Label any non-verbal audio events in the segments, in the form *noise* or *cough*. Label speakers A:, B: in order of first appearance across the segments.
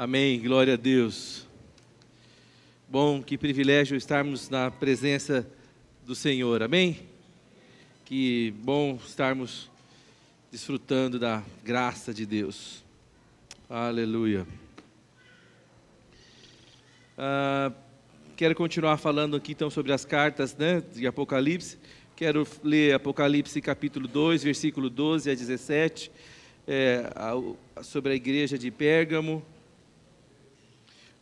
A: Amém. Glória a Deus. Bom, que privilégio estarmos na presença do Senhor. Amém. Que bom estarmos desfrutando da graça de Deus. Aleluia. Ah, quero continuar falando aqui então sobre as cartas né, de Apocalipse. Quero ler Apocalipse capítulo 2, versículo 12 a 17, é, sobre a igreja de Pérgamo.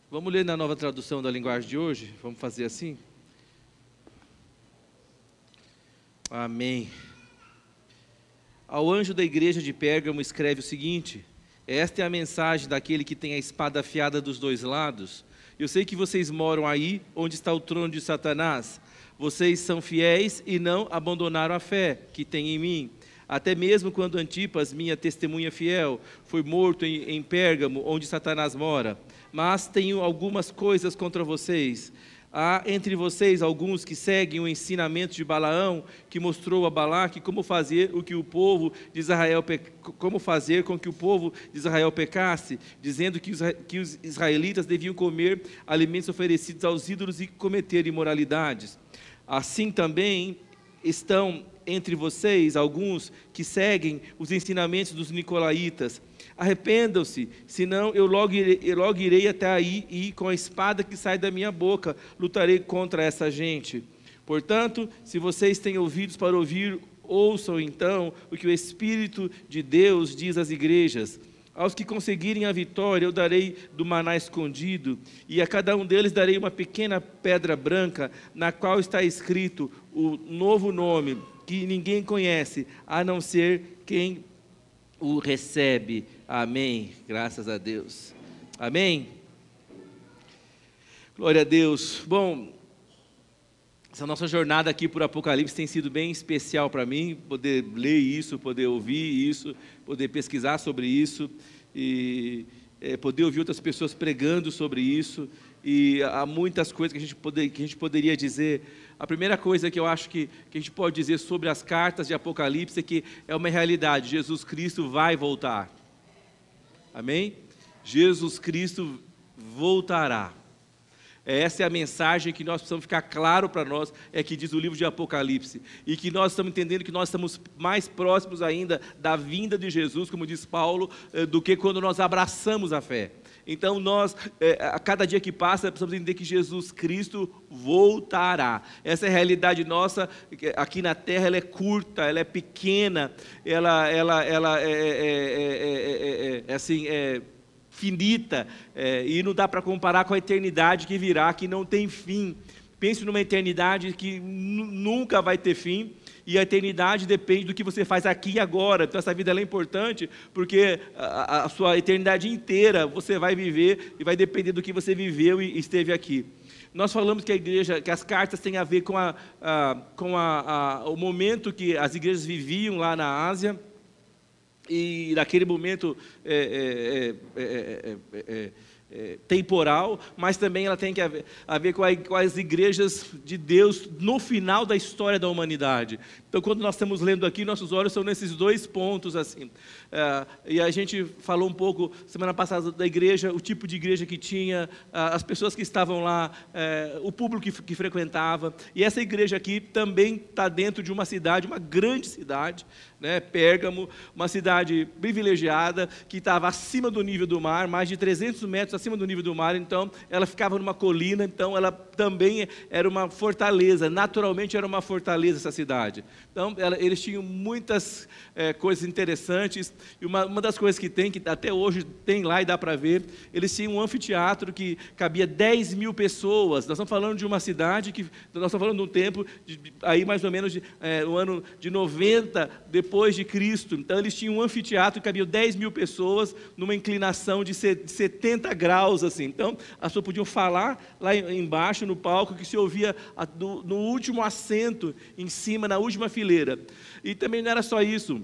A: Vamos ler na nova tradução da linguagem de hoje? Vamos fazer assim? Amém. Ao anjo da igreja de Pérgamo escreve o seguinte: Esta é a mensagem daquele que tem a espada afiada dos dois lados. Eu sei que vocês moram aí, onde está o trono de Satanás. Vocês são fiéis e não abandonaram a fé que tem em mim. Até mesmo quando Antipas, minha testemunha fiel, foi morto em, em Pérgamo, onde Satanás mora mas tenho algumas coisas contra vocês. Há entre vocês alguns que seguem o ensinamento de Balaão, que mostrou a Balaque como fazer o que o povo de Israel como fazer com que o povo de Israel pecasse, dizendo que os, que os israelitas deviam comer alimentos oferecidos aos ídolos e cometer imoralidades. Assim também estão entre vocês alguns que seguem os ensinamentos dos nicolaítas Arrependam-se, senão eu logo, irei, eu logo irei até aí e com a espada que sai da minha boca lutarei contra essa gente. Portanto, se vocês têm ouvidos para ouvir, ouçam então o que o Espírito de Deus diz às igrejas. Aos que conseguirem a vitória, eu darei do maná escondido, e a cada um deles darei uma pequena pedra branca, na qual está escrito o novo nome, que ninguém conhece, a não ser quem o recebe. Amém. Graças a Deus. Amém. Glória a Deus. Bom, essa nossa jornada aqui por Apocalipse tem sido bem especial para mim, poder ler isso, poder ouvir isso, poder pesquisar sobre isso e é, poder ouvir outras pessoas pregando sobre isso. E há muitas coisas que a gente, poder, que a gente poderia dizer. A primeira coisa que eu acho que, que a gente pode dizer sobre as cartas de Apocalipse é que é uma realidade: Jesus Cristo vai voltar. Amém? Jesus Cristo voltará. Essa é a mensagem que nós precisamos ficar claro para nós, é que diz o livro de Apocalipse. E que nós estamos entendendo que nós estamos mais próximos ainda da vinda de Jesus, como diz Paulo, eh, do que quando nós abraçamos a fé. Então, nós, é, a cada dia que passa, precisamos entender que Jesus Cristo voltará. Essa é a realidade nossa, aqui na terra, ela é curta, ela é pequena, ela, ela, ela é, é, é assim, é finita, e não dá para comparar com a eternidade que virá, que não tem fim. Pense numa eternidade que nunca vai ter fim e a eternidade depende do que você faz aqui e agora. Então, essa vida é importante porque a, a, sua eternidade inteira você vai viver e vai depender do que você viveu e esteve aqui. Nós falamos que a igreja, que as cartas têm a ver com, a, a com o momento que as igrejas viviam lá na Ásia. E naquele momento é, é, é, é, temporal, mas também ela tem que a ver, a ver com, a, com, as igrejas de Deus no final da história da humanidade. Então, quando nós estamos lendo aqui, nossos olhos são nesses dois pontos assim. É, e a gente falou um pouco semana passada da igreja, o tipo de igreja que tinha, as pessoas que estavam lá, é, o público que, que frequentava. E essa igreja aqui também está dentro de uma cidade, uma grande cidade, né, Pérgamo, uma cidade privilegiada que estava acima do nível do mar, mais de 300 metros acima do nível do mar, então ela ficava numa colina, então ela também era uma fortaleza, naturalmente era uma fortaleza essa cidade. Então ela, eles tinham muitas é, coisas interessantes, e uma, uma das coisas que tem, que até hoje tem lá e dá para ver, eles tinham um anfiteatro que cabia 10 mil pessoas, nós estamos falando de uma cidade que, nós estamos falando de um tempo, de, aí mais ou menos de, é, no ano de 90, depois depois de Cristo. Então eles tinham um anfiteatro que cabia 10 mil pessoas numa inclinação de 70 graus assim. Então as pessoas podiam falar lá embaixo no palco que se ouvia no último assento em cima na última fileira. E também não era só isso.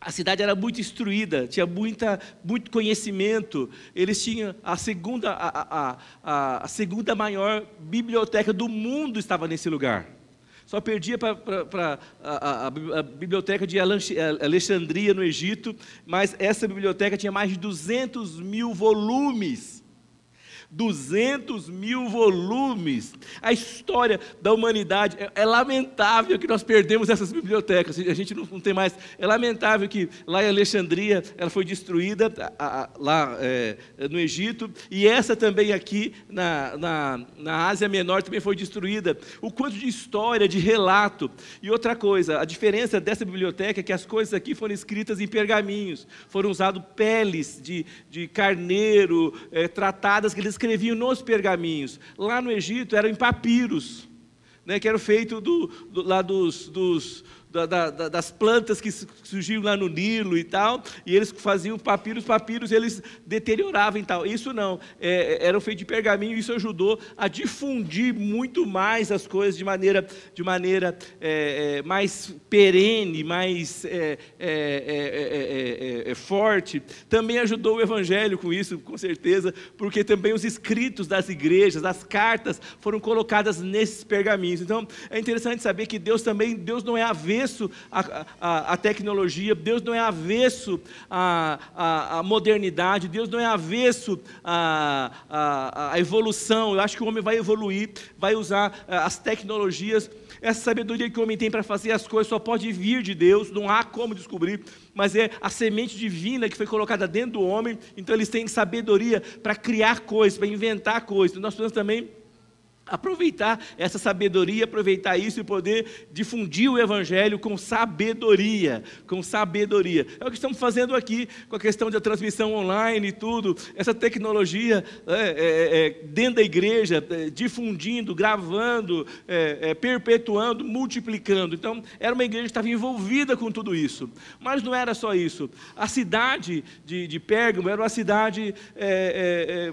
A: A cidade era muito instruída, tinha muita, muito conhecimento. Eles tinham a segunda, a, a, a, a segunda maior biblioteca do mundo estava nesse lugar. Só perdia para a, a, a, biblioteca de Alexandria, no Egito, mas essa biblioteca tinha mais de 200 mil volumes. 200 mil volumes. A história da humanidade. É, é, lamentável que nós perdemos essas bibliotecas. A gente não, não, tem mais. É lamentável que lá em Alexandria ela foi destruída, a, a, lá é, no Egito, e essa também aqui na, na, na Ásia Menor também foi destruída. O quanto de história, de relato. E outra coisa, a diferença dessa biblioteca é que as coisas aqui foram escritas em pergaminhos, foram usadas peles de, de carneiro, é, tratadas que eles escreviam nos pergaminhos. Lá no Egito eram em papiros, né, que eram feitos do, do, lá dos, dos, da, da, das plantas que surgiam lá no Nilo e tal, e eles faziam papiros, papiros eles deterioravam e tal. Isso não, é, é, eram feitos de pergaminho, isso ajudou a difundir muito mais as coisas de maneira, de maneira é, é mais perene, mais é, é, forte. Também ajudou o Evangelho com isso, com certeza, porque também os escritos das igrejas, as cartas, foram colocadas nesses pergaminhos. Então, é interessante saber que Deus também, Deus não é avesso avesso à, à, à tecnologia, Deus não é avesso à, à, à modernidade, Deus não é avesso à, à, evolução. Eu acho que o homem vai evoluir, vai usar eh, as tecnologias. Essa sabedoria que o homem tem para fazer as coisas só pode vir de Deus, não há como descobrir, mas é a semente divina que foi colocada dentro do homem, então eles têm sabedoria para criar coisas, para inventar coisas. Nós precisamos também aproveitar essa sabedoria, aproveitar isso e poder difundir o evangelho com sabedoria, com sabedoria. É o que estamos fazendo aqui com a questão da transmissão online e tudo, essa tecnologia é, é, é, dentro da igreja, é, difundindo, gravando, é, é, perpetuando, multiplicando. Então, era uma igreja que estava envolvida com tudo isso. Mas não era só isso. A cidade de, de Pérgamo era uma cidade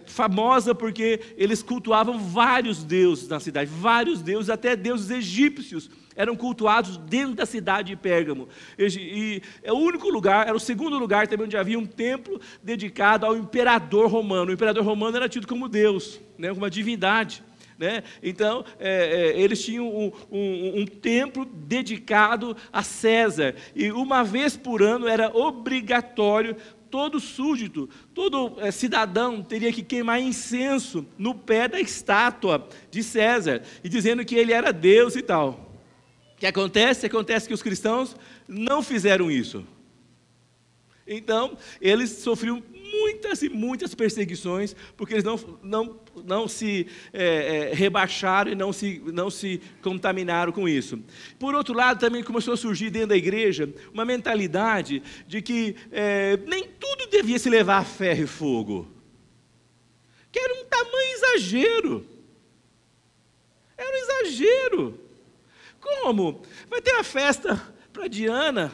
A: famosa porque eles cultuavam vários deuses deuses na cidade, vários deuses, até deuses egípcios eram cultuados dentro da cidade de Pérgamo. E é o único lugar, era o segundo lugar também onde havia um templo dedicado ao imperador romano. O imperador romano era tido como Deus, né, uma divindade. Né? Então, é, é, eles tinham um, um, um, templo dedicado a César, e uma vez por ano era obrigatório todo súdito, todo é, cidadão teria que queimar incenso no pé da estátua de César, e dizendo que ele era Deus e tal. O que acontece? Acontece que os cristãos não fizeram isso. Então, eles sofriam muitas e muitas perseguições, porque eles não, não, não se é, é, rebaixaram e não se, não se contaminaram com isso. Por outro lado, também começou a surgir dentro da igreja uma mentalidade de que é, nem tudo devia se levar a ferro e fogo, que era um tamanho exagero. Era um exagero. Como? Vai ter uma festa para Diana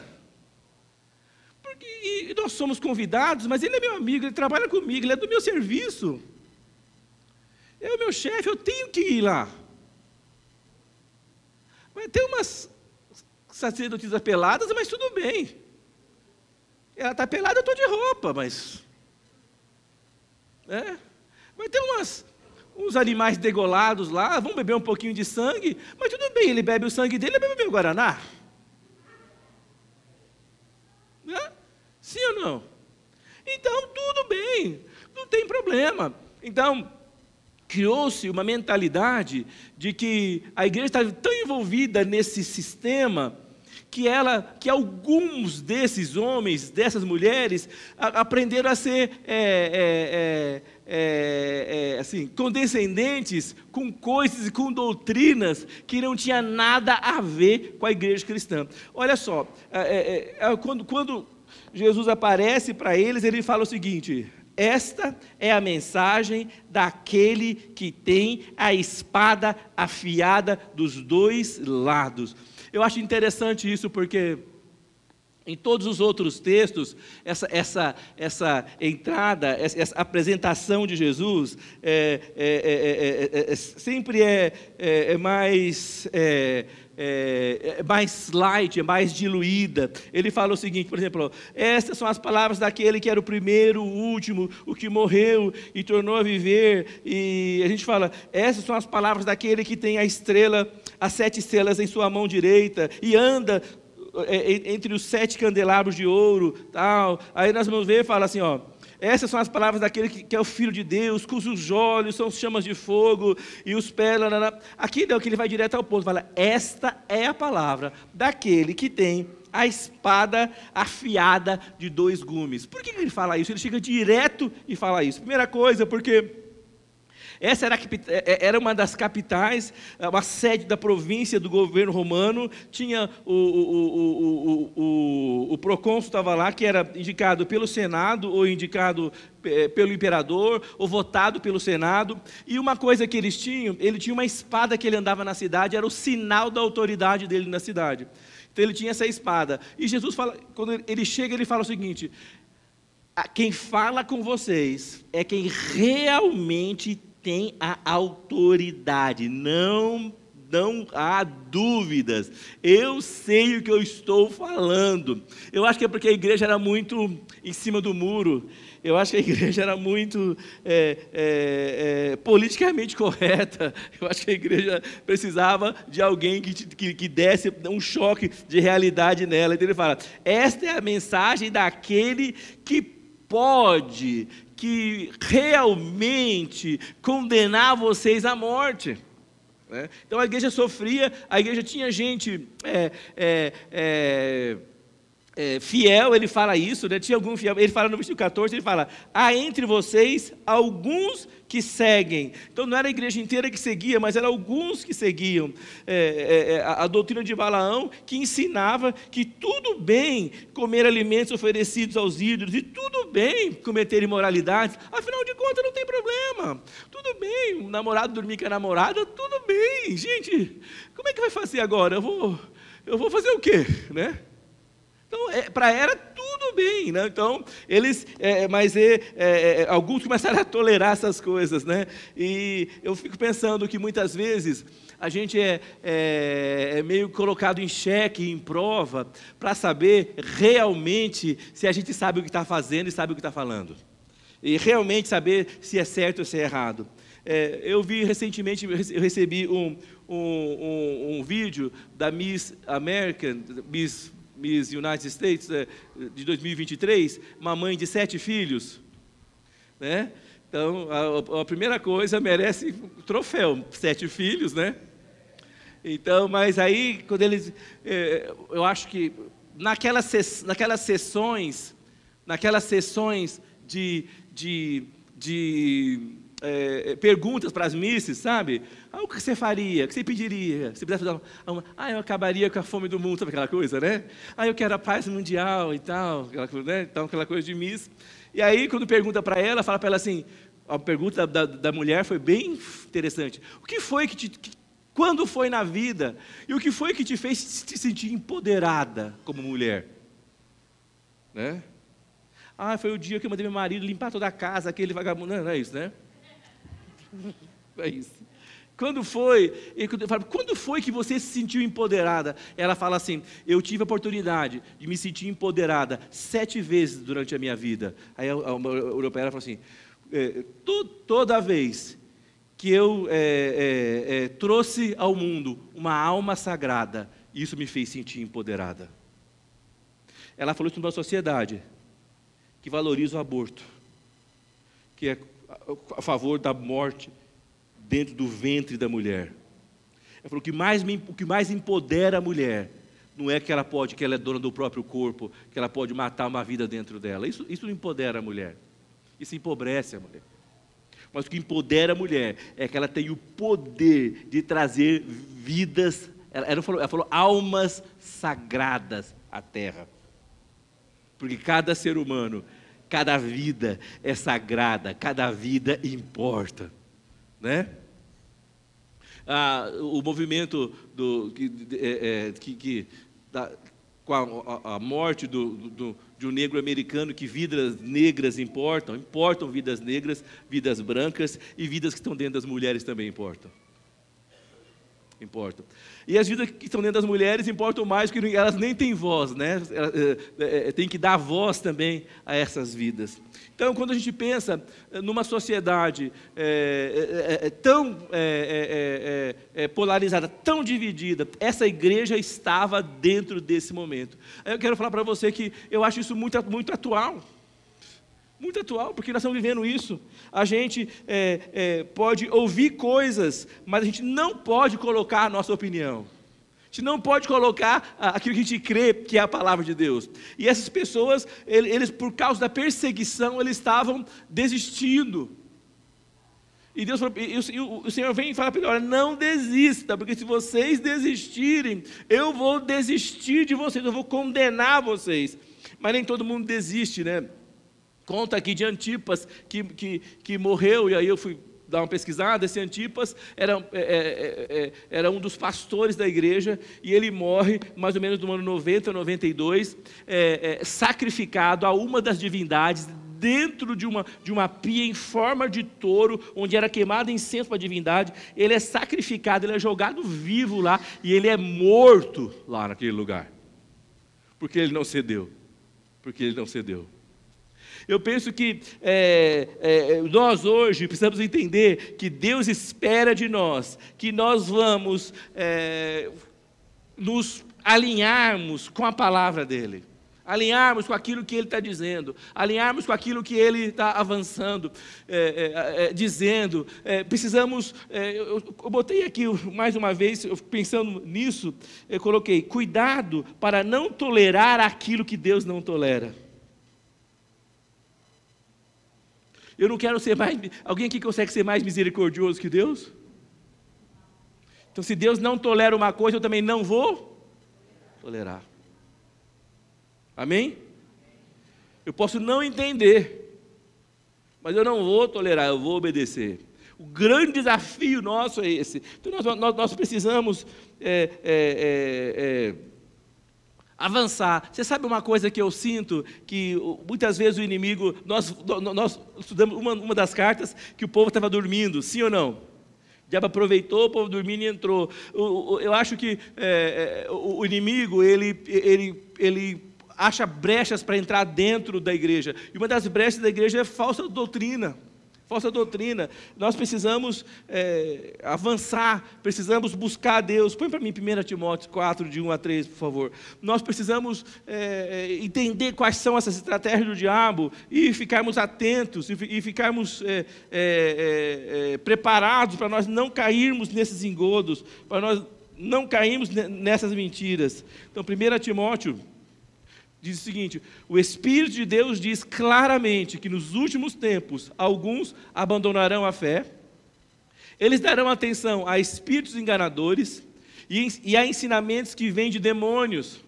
A: e, nós somos convidados, mas ele é meu amigo, ele trabalha comigo, ele é do meu serviço. É o meu chefe, eu tenho que ir lá. Vai ter umas sacerdotisas peladas, mas tudo bem. Ela está pelada, eu estou de roupa, mas. É. Vai ter umas, uns animais degolados lá, vão beber um pouquinho de sangue, mas tudo bem, ele bebe o sangue dele, ele bebe o Guaraná. É? Sim ou não? Então, tudo bem, não tem problema. Então, criou-se uma mentalidade de que a igreja estava tão envolvida nesse sistema que ela, que alguns desses homens, dessas mulheres, a, aprenderam a ser é, é, é, é assim, condescendentes com coisas e com doutrinas que não tinha nada a ver com a igreja cristã. Olha só, é, é, quando, quando Jesus aparece para eles, ele fala o seguinte: esta é a mensagem daquele que tem a espada afiada dos dois lados. Eu acho interessante isso porque em todos os outros textos, essa, essa, essa entrada, essa, essa apresentação de Jesus é, é, é, é sempre é, mais é, é, mais light, é mais diluída. Ele fala o seguinte, por exemplo, estas são as palavras daquele que era o primeiro, o último, o que morreu e tornou a viver. E a gente fala, essas são as palavras daquele que tem a estrela as sete estrelas em sua mão direita e anda é, é, entre os sete candelabros de ouro, tal. Aí nós vamos ver, fala assim, ó. Essas são as palavras daquele que, que é o Filho de Deus, cujos olhos são chamas de fogo e os pés. Aqui não, que ele vai direto ao ponto. Fala: Esta é a palavra daquele que tem a espada afiada de dois gumes. Por que ele fala isso? Ele chega direto e fala isso. Primeira coisa, porque essa era, é, é, era, uma das capitais, é, uma sede da província do governo romano. Tinha o, o, o, o, estava lá, que era indicado pelo Senado ou indicado pelo imperador ou votado pelo Senado. E uma coisa que eles tinham, ele tinha uma espada que ele andava na cidade, era o sinal da autoridade dele na cidade. Então ele tinha essa espada. E Jesus fala, quando ele chega, ele fala o seguinte: quem fala com vocês é quem realmente tem a autoridade, não não há dúvidas. Eu sei o que eu estou falando. Eu acho que é porque a igreja era muito em cima do muro. Eu acho que a *laughs* igreja era muito é, é, é, politicamente correta. Eu acho que a igreja precisava de alguém que, que, que desse um choque de realidade nela. Então ele fala: esta é a mensagem daquele que pode, que realmente condenar vocês à morte. Né? Então a igreja sofria, a igreja tinha gente é, é, é, é, fiel, ele fala isso, né? tinha algum fiel, ele fala no versículo 14, ele fala, há entre vocês alguns que seguem. Então não era a igreja inteira que seguia, mas eram alguns que seguiam é, é, é, a, a, doutrina de Balaão, que ensinava que tudo bem comer alimentos oferecidos aos ídolos, e tudo bem cometer imoralidades, afinal de contas não tem problema. Tudo bem, o namorado dormir com a namorada, tudo bem. Gente, como é que vai fazer agora? Eu vou, eu vou fazer o quê? Né? Então, é, para era tudo bem, né? Então, eles, é, mas é, é, é, alguns *laughs* começaram a tolerar essas coisas, né? E eu fico pensando que muitas vezes a gente é, é, é meio colocado em xeque, em prova, para saber realmente se a gente sabe o que está fazendo e sabe o que está falando. E realmente saber se é certo ou se é errado. É, eu vi recentemente, eu recebi um, um, um, um vídeo da Miss American, Miss Miss United States é, de 2023, uma mãe de sete filhos, né? Então, a, a primeira coisa merece troféu, sete filhos, né? Então, mas aí, quando eles, é, eu acho que naquelas, naquelas sessões, naquelas sessões de, de, de é, perguntas para as misses, sabe? Ah, o que você faria? O que você pediria? Se pudesse dar uma, ah, eu acabaria com a fome do mundo, sabe aquela coisa, né? Ah, eu quero a paz mundial e tal, aquela, né? então, aquela coisa de miss. E aí, quando pergunta para ela, fala para ela assim, a pergunta da, da, mulher foi bem interessante. O que foi que te, que, quando foi na vida? E o que foi que te fez te sentir empoderada como mulher? Né? Ah, foi o dia que eu mandei meu marido limpar toda a casa, aquele vagabundo. Não, não é isso, né? *laughs* É isso. Quando foi? Falo, quando foi que você se sentiu empoderada? Ela fala assim: eu tive a oportunidade de me sentir empoderada sete vezes durante a minha vida. Aí a, europeia fala assim: é, to, toda vez que eu é, é, é, trouxe ao mundo uma alma sagrada, isso me fez sentir empoderada. Ela falou isso numa sociedade que valoriza o aborto, que é a favor da morte dentro do ventre da mulher. Ela falou que mais o que mais empodera a mulher não é que ela pode, que ela é dona do próprio corpo, que ela pode matar uma vida dentro dela. Isso, isso não empodera a mulher. Isso empobrece a mulher. Mas o que empodera a mulher é que ela tem o poder de trazer vidas, ela, ela, falou, ela falou almas sagradas à terra. Porque cada ser humano Cada vida é sagrada, cada vida importa, né? Ah, o movimento do, que, é, é, que, que da, com a, a morte do, do, de um negro americano, que vidas negras importam, importam vidas negras, vidas brancas e vidas que estão dentro das mulheres também importam. Importam. E as vidas que estão dentro das mulheres importam mais, porque elas nem têm voz, né? É, é, tem que dar voz também a essas vidas. Então, quando a gente pensa numa sociedade é, é, é tão polarizada, tão dividida, essa igreja estava dentro desse momento. Eu quero falar para você que eu acho isso muito, muito atual. Muito atual, porque nós estamos vivendo isso. A gente é, é, pode ouvir coisas, mas a gente não pode colocar a nossa opinião. A gente não pode colocar aquilo que a gente crê que é a palavra de Deus. E essas pessoas, eles, por causa da perseguição, eles estavam desistindo. E, Deus, e o Senhor vem e fala para ele: olha, não desista, porque se vocês desistirem, eu vou desistir de vocês, eu vou condenar vocês. Mas nem todo mundo desiste, né? Conta aqui de Antipas, que, que, que morreu, e aí eu fui dar uma pesquisada, esse Antipas era, é, é, é, era um dos pastores da igreja, e ele morre mais ou menos no ano 90, 92, é, é, sacrificado a uma das divindades dentro de uma, de uma pia em forma de touro, onde era queimado incenso para a divindade, ele é sacrificado, ele é jogado vivo lá, e ele é morto lá naquele lugar, porque ele não cedeu, porque ele não cedeu. Eu penso que é, é, nós hoje precisamos entender que Deus espera de nós que nós vamos é, nos alinharmos com a palavra dele alinharmos com aquilo que ele está dizendo, alinharmos com aquilo que ele está avançando, é, é, é, dizendo. É, precisamos, é, eu, eu, botei aqui mais uma vez, pensando nisso, eu coloquei: cuidado para não tolerar aquilo que Deus não tolera. Eu não quero ser mais. Alguém aqui consegue ser mais misericordioso que Deus? Então, se Deus não tolera uma coisa, eu também não vou tolerar. Amém? Eu posso não entender, mas eu não vou tolerar, eu vou obedecer. O grande desafio nosso é esse. Então, nós, nós, nós precisamos. É, é, é, é avançar. Você sabe uma coisa que eu sinto? Que muitas vezes o inimigo, nós, nós estudamos uma, uma das cartas que o povo estava dormindo, sim ou não? O diabo aproveitou, o povo dormindo e entrou. Eu acho que é, é, o inimigo, ele, ele, ele acha brechas para entrar dentro da igreja. E uma das brechas da igreja é falsa doutrina falsa doutrina. Nós precisamos é, avançar, precisamos buscar a Deus. Põe para mim 1 Timóteo 4, de 1 a 3, por favor. Nós precisamos é, é, entender quais são essas estratégias do diabo e ficarmos atentos e, e ficarmos é, é, é, preparados para nós não cairmos nesses engodos, para nós não cairmos nessas mentiras. Então, 1 Timóteo diz o seguinte: o Espírito de Deus diz claramente que nos últimos tempos alguns abandonarão a fé, eles darão atenção a espíritos enganadores e a ensinamentos que vêm de demônios.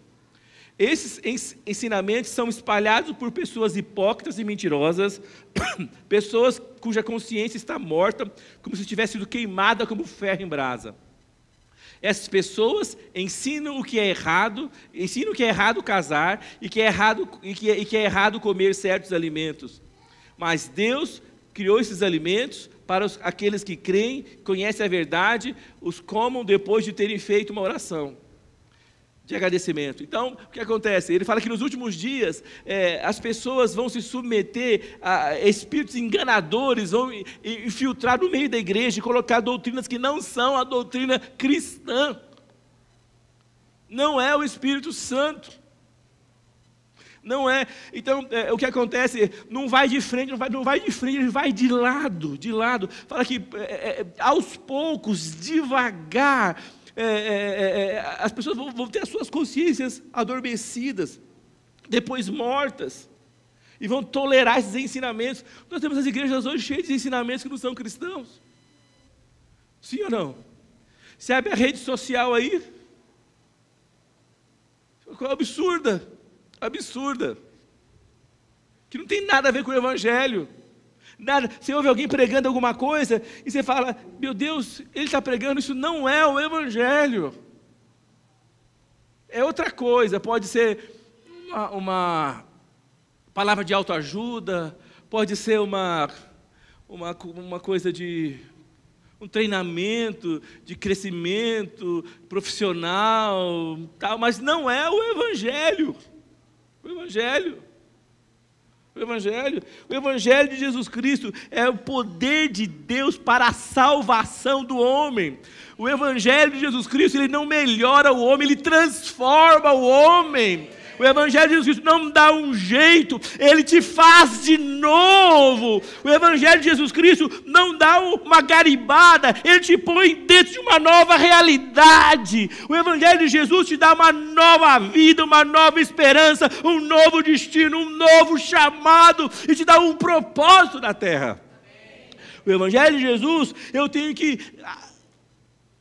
A: Esses ensinamentos são espalhados por pessoas hipócritas e mentirosas, *coughs* pessoas cuja consciência está morta, como se tivesse sido queimada como ferro em brasa. Essas pessoas ensinam o que é errado, ensinam que é errado casar e que é errado, e que é, e que é errado comer certos alimentos. Mas Deus criou esses alimentos para os, aqueles que creem, conhecem a verdade, os comam depois de terem feito uma oração de agradecimento. Então, o que acontece? Ele fala que nos últimos dias é, as pessoas vão se submeter a espíritos enganadores, vão infiltrar no meio da igreja e colocar doutrinas que não são a doutrina cristã. Não é o Espírito Santo. Não é. Então, é, o que acontece? Não vai de frente, não vai, não vai de frente, ele vai de lado, de lado. Fala que é, é, aos poucos, devagar, é, é, é, é, as pessoas vão, vão ter as suas consciências adormecidas, depois mortas, e vão tolerar esses ensinamentos. Nós temos as igrejas hoje cheias de ensinamentos que não são cristãos. Sim ou não? Você abre a rede social aí, absurda, absurda, que não tem nada a ver com o Evangelho nada. Você ouve alguém pregando alguma coisa e você fala: Meu Deus, ele está pregando, isso não é o Evangelho. É outra coisa, pode ser uma, uma palavra de autoajuda, pode ser uma, uma, uma coisa de um treinamento de crescimento profissional, tal, mas não é o Evangelho. O Evangelho. O Evangelho. O Evangelho de Jesus Cristo é o poder de Deus para a salvação do homem. O Evangelho de Jesus Cristo, ele não melhora o homem, ele transforma o homem. O Evangelho de Jesus Cristo não dá um jeito, ele te faz de novo. O Evangelho de Jesus Cristo não dá uma garibada, ele te põe dentro de uma nova realidade. O Evangelho de Jesus te dá uma nova vida, uma nova esperança, um novo destino, um novo chamado e te dá um propósito na terra. O Evangelho de Jesus, eu tenho que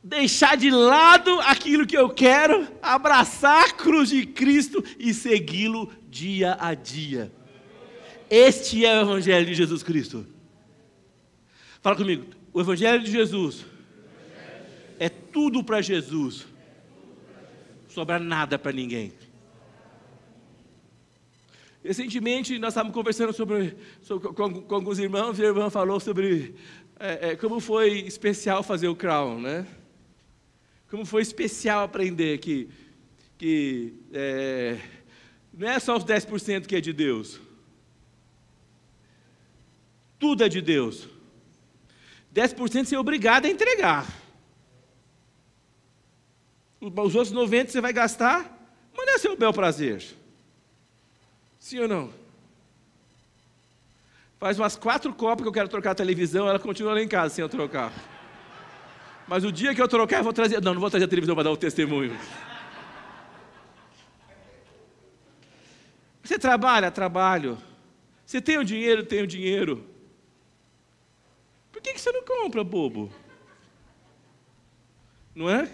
A: deixar de lado aquilo que eu quero, abraçar a cruz de Cristo e segui-lo dia a dia. Este é o Evangelho de Jesus Cristo. Fala comigo, o Evangelho de Jesus é tudo para Jesus, sobra nada para ninguém. Recentemente nós estávamos conversando sobre, sobre com, com, alguns irmãos e a irmã falou sobre é, é, como foi especial fazer o crown, né? Como foi especial aprender que, que é, não é só os 10% que é de Deus. Tudo é de Deus. 10% você é obrigado a entregar. Os outros 90% você vai gastar, mas não é seu bel prazer. Sim ou não? Faz umas quatro copas que eu quero trocar a televisão, ela continua lá em casa sem eu trocar. Mas o dia que eu trocar, eu vou trazer. Não, não vou trazer a televisão para dar o testemunho. Você trabalha? Trabalho. Você tem o dinheiro? Tem o dinheiro. Por que, que você não compra, bobo? Não é?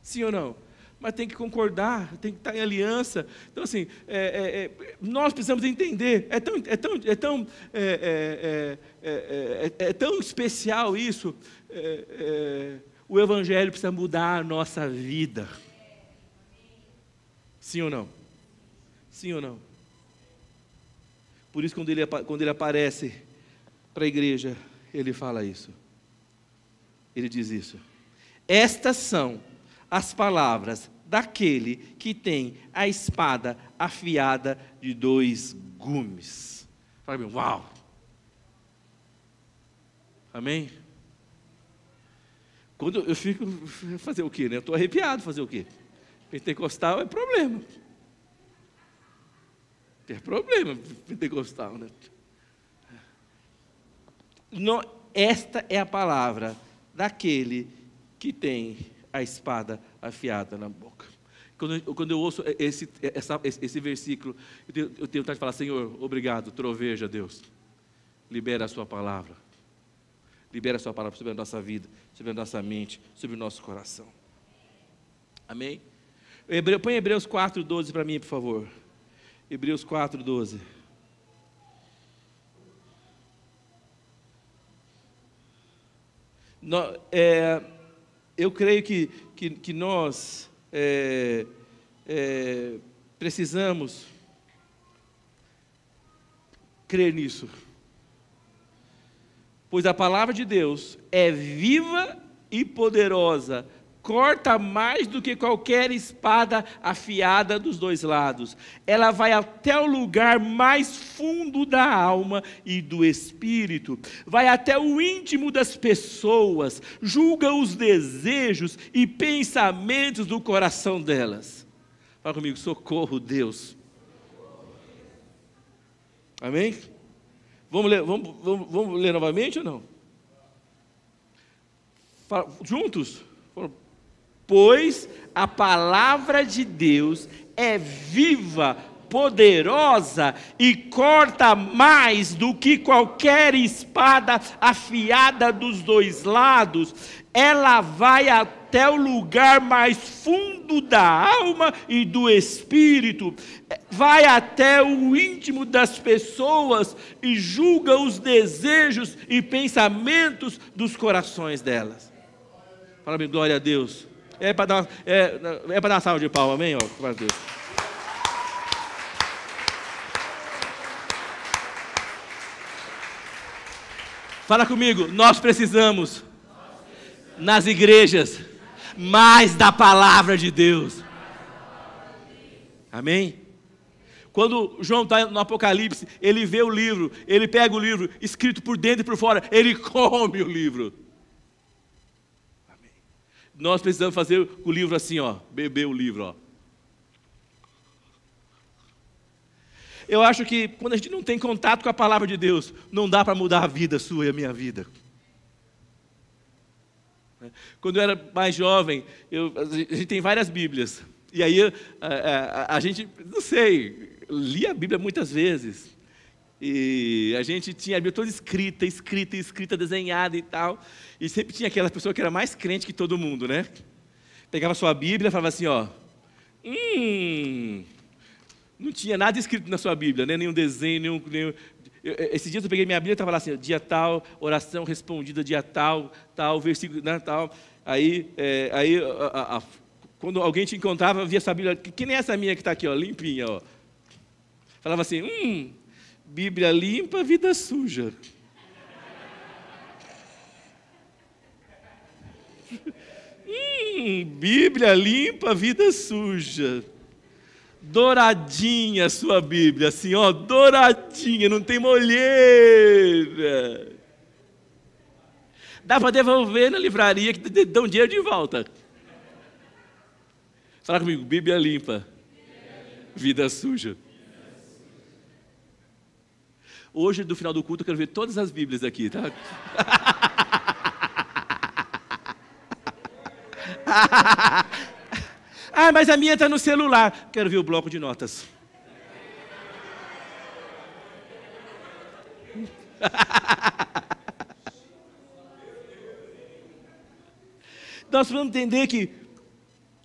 A: Sim ou não? Mas tem que concordar, tem que estar em aliança. Então, assim, é, é, é, nós precisamos entender. É tão, é tão, é tão, é, é, é tão especial isso é, é, o Evangelho precisa mudar a nossa vida. Sim ou não? Sim ou não? Por isso, quando ele, quando ele aparece para a igreja, ele fala isso. Ele diz isso. Estas são as palavras daquele que tem a espada afiada de dois gumes. Fala, uau! Amém? Quando eu fico, *laughs* fazer o quê? Né? Eu estou arrepiado, fazer o quê? Pentecostal é problema. É problema pentecostal, né? Não, esta é a palavra daquele que tem a espada afiada na boca. Quando, eu, quando eu ouço esse, essa, esse versículo, eu tenho, eu tenho vontade de falar: Senhor, obrigado, troveja, Deus. Libera a Sua palavra. Libera a Sua palavra sobre a nossa vida, sobre a nossa mente, sobre o nosso coração. Amém? Hebreu, põe Hebreus 4, 12 para mim, por favor. Hebreus 4, 12. No, é, eu creio que, que, que nós é, é, precisamos crer nisso pois a palavra de Deus é viva e poderosa, corta mais do que qualquer espada afiada dos dois lados. Ela vai até o lugar mais fundo da alma e do espírito, vai até o íntimo das pessoas, julga os desejos e pensamentos do coração delas. Fala comigo, socorro, Deus. Amém? Vamos ler, vamos, vamos, vamos ler novamente ou não? Juntos? Pois a palavra de Deus é viva, poderosa e corta mais do que qualquer espada afiada dos dois lados. Ela vai até o lugar mais fundo da alma e do espírito, vai até o íntimo das pessoas e julga os desejos e pensamentos dos corações delas. Fala bem, glória a Deus. É para dar, é, é dar salva de palma, amém? Glória a Deus. Fala comigo, nós precisamos nas igrejas, mais da palavra de Deus. Amém? Quando João está no Apocalipse, ele vê o livro, ele pega o livro, escrito por dentro e por fora, ele come o livro. Amém. Nós precisamos fazer o livro assim, ó, beber o livro, ó. Eu acho que quando a gente não tem contato com a palavra de Deus, não dá para mudar a vida sua e a minha vida. Quando eu era mais jovem, eu, a gente tem várias Bíblias. E aí a, a, a, gente, não sei, lia a Bíblia muitas vezes. E a gente tinha a Bíblia toda escrita, escrita, escrita, desenhada e tal. E sempre tinha aquela pessoa que era mais crente que todo mundo, né? Pegava sua Bíblia e falava assim, ó. Hum, não tinha nada escrito na sua Bíblia, né? nenhum desenho, nenhum, nenhum esses dias eu peguei minha Bíblia e estava lá assim, dia tal, oração respondida, dia tal, tal, versículo, né, tal. Aí, é, aí a, a, quando alguém te encontrava, via essa Bíblia, que, que nem essa minha que está aqui, ó, limpinha, ó. Falava assim, hum, Bíblia limpa, vida suja. *laughs* hum, Bíblia limpa, vida suja douradinha a sua Bíblia, assim, ó, douradinha, não tem molheira. Dá para devolver na livraria que dão dinheiro de volta. Fala comigo, Bíblia limpa, vida suja. Hoje, no final do culto, eu quero ver todas as Bíblias aqui, tá? *laughs* Ah, mas a minha está no celular. Quero ver o bloco de notas. *laughs* nós vamos entender que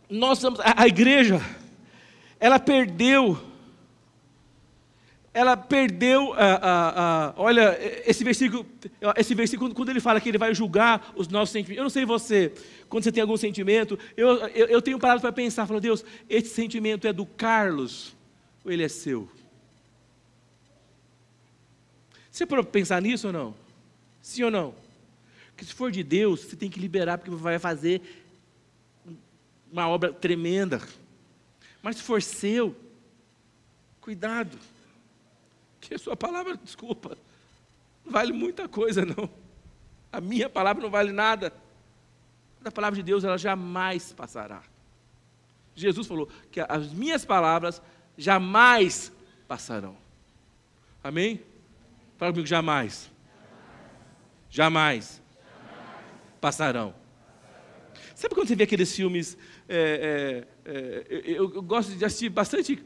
A: nós a, a igreja, ela perdeu ela perdeu a, a, a, olha, esse versículo, esse versículo, quando ele fala que ele vai julgar os nossos sentimentos, eu não sei você, quando você tem algum sentimento, eu, eu, eu tenho parado para pensar, falo, Deus, esse sentimento é do Carlos ou ele é seu? Você pode pensar nisso ou não? Sim ou não? Porque se for de Deus, você tem que liberar, porque vai fazer uma obra tremenda. Mas se for seu, cuidado. Que a sua palavra, desculpa, não vale muita coisa, não. A minha palavra não vale nada. A palavra de Deus, ela jamais passará. Jesus falou que as minhas palavras jamais passarão. Amém? Fala comigo, jamais. Jamais. jamais. Passarão. Sabe quando você vê aqueles filmes? É, é, é, eu, eu, gosto de assistir bastante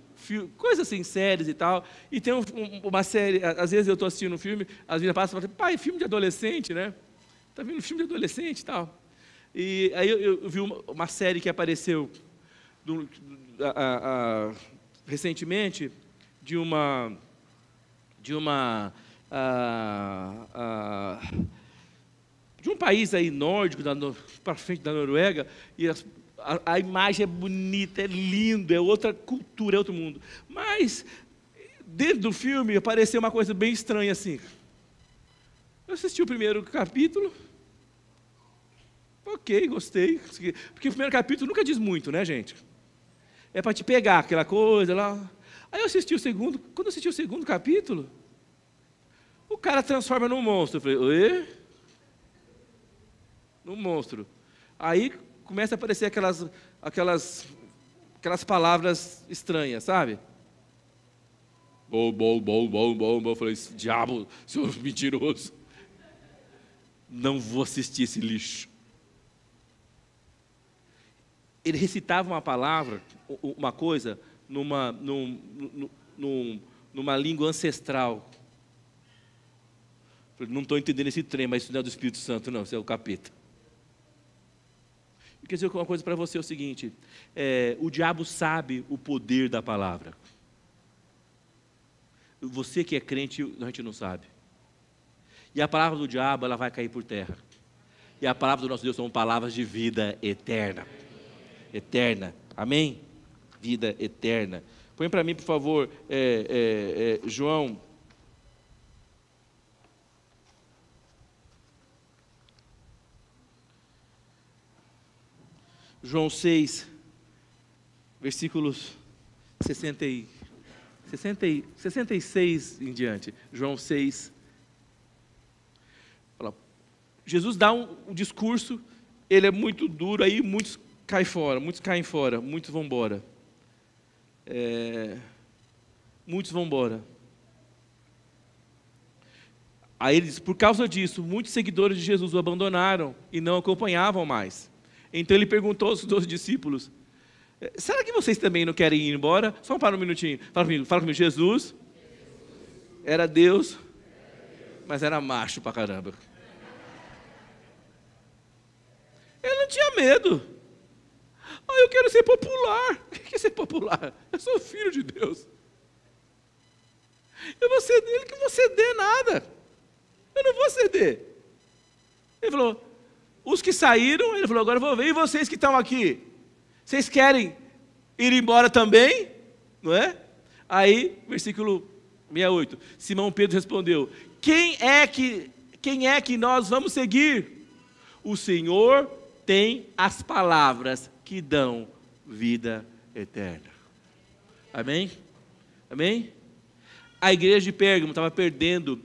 A: coisas assim, séries e tal. E tem um, uma série, às vezes eu estou assistindo um filme, às vezes passa e fala, pai, filme de adolescente, né? Está vendo filme de adolescente e tal. E aí eu, eu vi uma, uma, série que apareceu do, a, a, recentemente de uma de uma a, de um país aí nórdico para frente da Noruega e as, a, a, imagem é bonita, é lindo, é outra cultura, é outro mundo. Mas, dentro do filme, apareceu uma coisa bem estranha assim. Eu assisti o primeiro capítulo. Ok, gostei. Porque o primeiro capítulo nunca diz muito, né, gente? É para te pegar aquela coisa lá. Aí eu assisti o segundo. Quando eu assisti o segundo capítulo, o cara transforma num monstro. Eu falei, oi? Num monstro. Aí começa a aparecer aquelas, aquelas, aquelas palavras estranhas, sabe? Bom, bom, bom, bom, bom, bom. Eu falei, diabo, *laughs* seu mentiroso. Não vou assistir esse lixo. Ele recitava uma palavra, uma coisa, numa, num, num, numa língua ancestral. Falei, não estou entendendo esse trem, mas isso não é do Espírito Santo, não, isso é o capeta. Eu quero dizer uma coisa para você: é o seguinte, é, o diabo sabe o poder da palavra. Você que é crente, a gente não sabe. E a palavra do diabo, ela vai cair por terra. E a palavra do nosso Deus são palavras de vida eterna. Eterna. Amém? Vida eterna. Põe para mim, por favor, é, é, é João João 6, versículos 60 e, 60 e, 66 em diante. João 6. Fala, Jesus dá um, um discurso, ele é muito duro, aí muitos caem fora, muitos caem fora, muitos vão embora. É, muitos vão embora. Aí ele diz: por causa disso, muitos seguidores de Jesus o abandonaram e não acompanhavam mais. Então ele perguntou aos dois discípulos: é, será que vocês também não querem ir embora? Só para um minutinho. Fala comigo, fala comigo. Jesus era Deus, mas era macho pra caramba. Ele não tinha medo. Ah, eu quero ser popular. *laughs* O que é ser popular? Eu sou filho de Deus. Eu vou ceder, ele que vou ceder nada. Eu não vou ceder. Ele falou, os que saíram, ele falou, agora eu vou ver, e vocês que estão aqui? Vocês querem ir embora também? Não é? Aí, versículo 68, Simão Pedro respondeu, quem é que, quem é que nós vamos seguir? O Senhor tem as palavras que dão vida eterna. Amém? Amém? A igreja de Pérgamo estava perdendo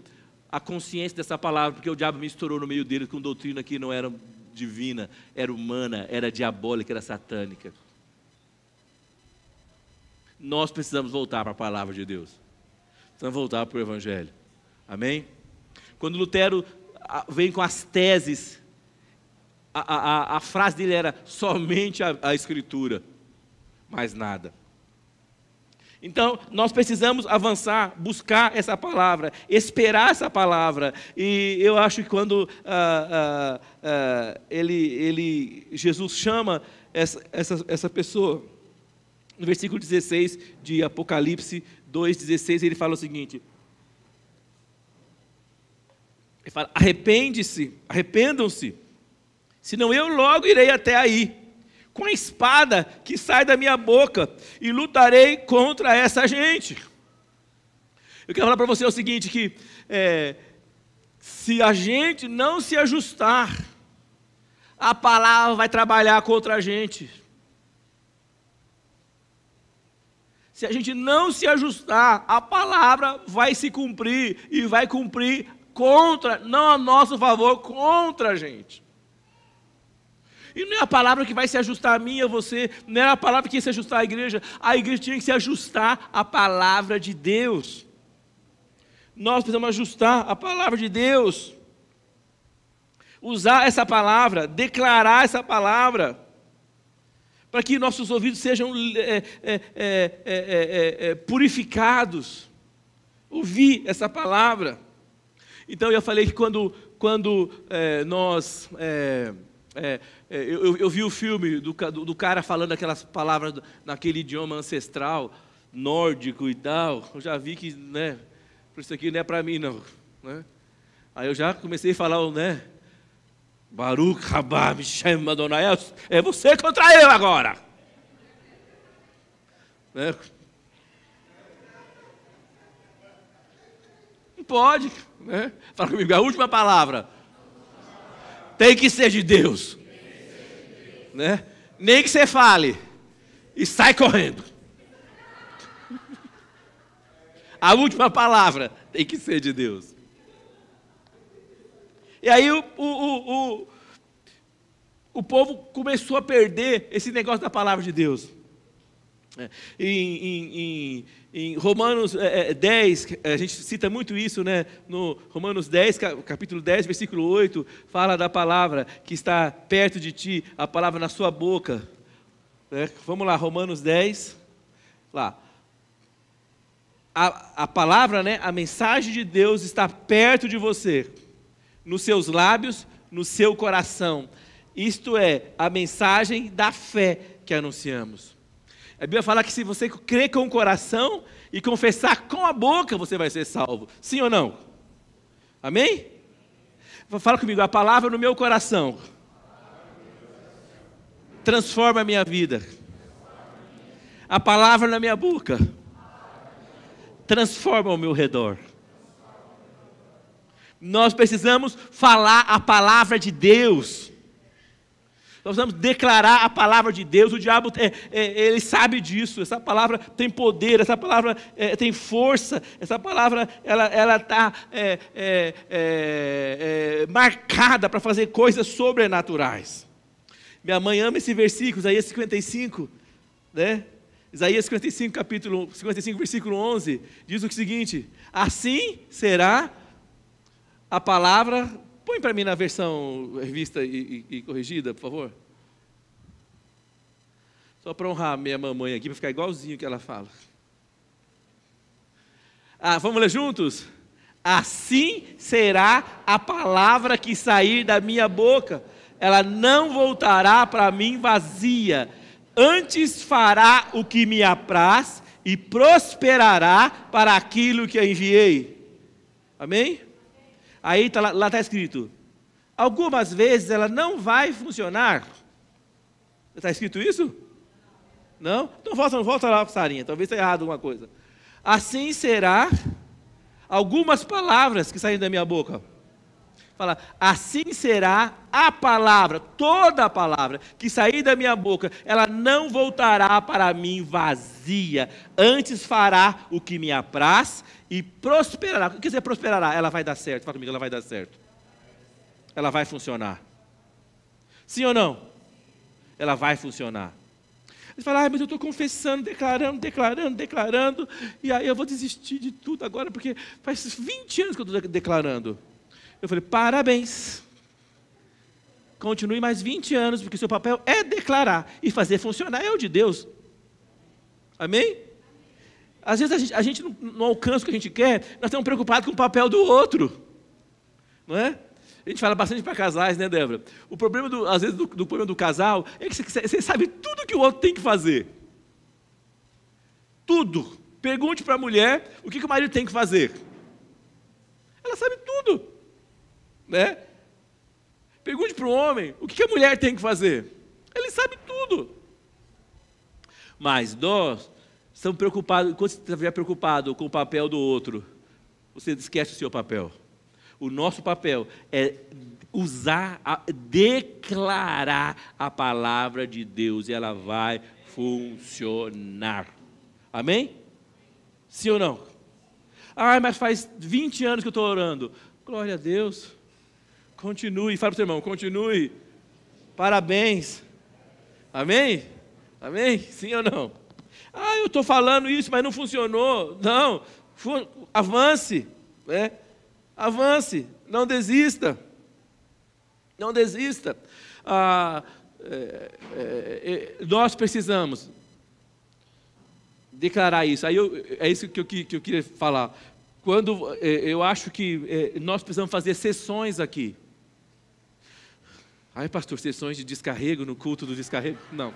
A: a consciência dessa palavra, porque o diabo misturou no meio deles com doutrina que não era divina, era humana, era diabólica, era satânica. Nós precisamos voltar para a palavra de Deus. Precisamos voltar para o Evangelho. Amém? Quando Lutero vem com as teses, a, a, a frase dele era somente a, a Escritura, mais nada. Então, nós precisamos avançar, buscar essa palavra, esperar essa palavra. E eu acho que quando ah, ah, ah, ele, ele, Jesus chama essa, essa, essa pessoa, no versículo 16 de Apocalipse 2,16, ele fala o seguinte: ele fala, arrepende-se, arrependam-se, senão eu logo irei até aí com a espada que sai da minha boca e lutarei contra essa gente. Eu quero falar para você o seguinte: que é, se a gente não se ajustar, a palavra vai trabalhar contra a gente. Se a gente não se ajustar, a palavra vai se cumprir e vai cumprir contra, não a nosso favor, contra a gente. E não é a palavra que vai se ajustar a mim e a você, não é a palavra que ia se ajustar à igreja, a igreja tinha que se ajustar à palavra de Deus. Nós precisamos ajustar a palavra de Deus, usar essa palavra, declarar essa palavra, para que nossos ouvidos sejam é, é, é, purificados, ouvir essa palavra. Então eu falei que quando, quando nós é, é, eu, eu, vi o filme do, do, do, cara falando aquelas palavras naquele idioma ancestral, nórdico e tal. Eu já vi que, né, isso aqui não é para mim, não. Né? Aí eu já comecei a falar, né? Baruch Rabá Mishem Adonai, é você contra eu agora. Né? Não pode, né? Fala comigo, a última palavra tem que ser de Deus. Né? Nem que você fale e sai correndo. A última palavra tem que ser de Deus. E aí o, o, o, o, o povo começou a perder esse negócio da palavra de Deus. É, em, em, em, Romanos é, 10, é, a gente cita muito isso, né? No Romanos 10, capítulo 10, versículo 8, fala da palavra que está perto de ti, a palavra na sua boca. É, vamos lá, Romanos 10, lá. A, a palavra, né, a mensagem de Deus está perto de você, nos seus lábios, no seu coração. Isto é a mensagem da fé que anunciamos. A Bíblia fala que se você crer com o coração e confessar com a boca, você vai ser salvo. Sim ou não? Amém? Fala comigo, a palavra no meu coração transforma a minha vida. A palavra na minha boca transforma o meu redor. Nós precisamos falar a palavra de Deus. Nós precisamos declarar a palavra de Deus. O diabo, é, é, ele sabe disso. Essa palavra tem poder, essa palavra é, tem força, essa palavra ela está é, é, é, marcada para fazer coisas sobrenaturais. Minha mãe ama esse versículo, Isaías 55, né? Isaías 55, capítulo 55, versículo 11, diz o seguinte: Assim será a palavra Põe para mim na versão revista e, e, e corrigida, por favor. Só para honrar minha mamãe aqui, para ficar igualzinho que ela fala. Ah, vamos ler juntos? Assim será a palavra que sair da minha boca, ela não voltará para mim vazia, antes fará o que me apraz e prosperará para aquilo que a enviei. Amém? Aí tá, lá está escrito: algumas vezes ela não vai funcionar. Está escrito isso? Não? Então volta, volta lá, Sarinha, talvez esteja errado alguma coisa. Assim será algumas palavras que saem da minha boca. Fala, assim será a palavra, toda a palavra que sair da minha boca, ela não voltará para mim vazia, antes fará o que me apraz e prosperará. O que quer dizer prosperará? Ela vai dar certo. Fala comigo, ela vai dar certo. Ela vai funcionar. Sim ou não? Ela vai funcionar. Você fala, ah, mas eu estou confessando, declarando, declarando, declarando, e aí eu vou desistir de tudo agora, porque faz 20 anos que eu estou declarando. Eu falei, parabéns. Continue mais 20 anos, porque seu papel é declarar e fazer funcionar, é o de Deus. Amém? Às vezes a gente, a gente não, não, alcança o que a gente quer, nós estamos preocupados com o papel do outro. Não é? A gente fala bastante para casais, né, Débora? O problema, do, às vezes, do, do problema do casal é que você, sabe tudo que o outro tem que fazer. Tudo. Pergunte para a mulher o que, que o marido tem que fazer. Ela sabe tudo. Né? Pergunte para o homem o que a mulher tem que fazer. Ele sabe tudo. Mas nós estamos preocupados, quando você estiver preocupado com o papel do outro, você esquece o seu papel. O nosso papel é usar, a, declarar a palavra de Deus e ela vai funcionar. Amém? Sim ou não? Ah, mas faz 20 anos que eu estou orando. Glória a Deus. Continue, fala para o seu irmão, continue. Parabéns. Amém? Amém? Sim ou não? Ah, eu estou falando isso, mas não funcionou. Não, avance, né? avance, não desista. Não desista. Ah, é, é, é, nós precisamos declarar isso. Aí eu, é isso que eu, que eu queria falar. Quando é, eu acho que é, nós precisamos fazer sessões aqui. Ai, pastor, sessões de descarrego no culto do descarrego? Não.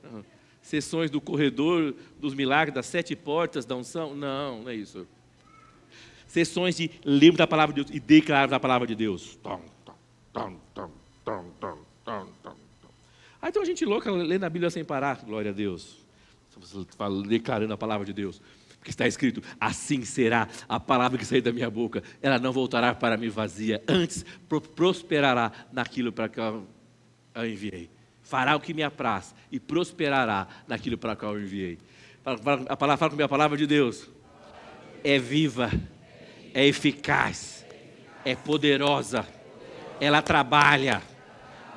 A: não. Sessões do corredor dos milagres, das sete portas da unção? Não, não é isso. Sessões de lembro da palavra de Deus e declaro da palavra de Deus. Tom, tom, tom, tom, tom, tom, tom, tom. Ah, então a gente louca lê na Bíblia sem parar, glória a Deus. Declarando a palavra de Deus que está escrito: assim será a palavra que sair da minha boca, ela não voltará para mim vazia, antes prosperará naquilo para que eu enviei. Fará o que me apraz e prosperará naquilo para que eu enviei. A palavra fala comigo, a palavra de Deus é viva, é eficaz, é poderosa, ela trabalha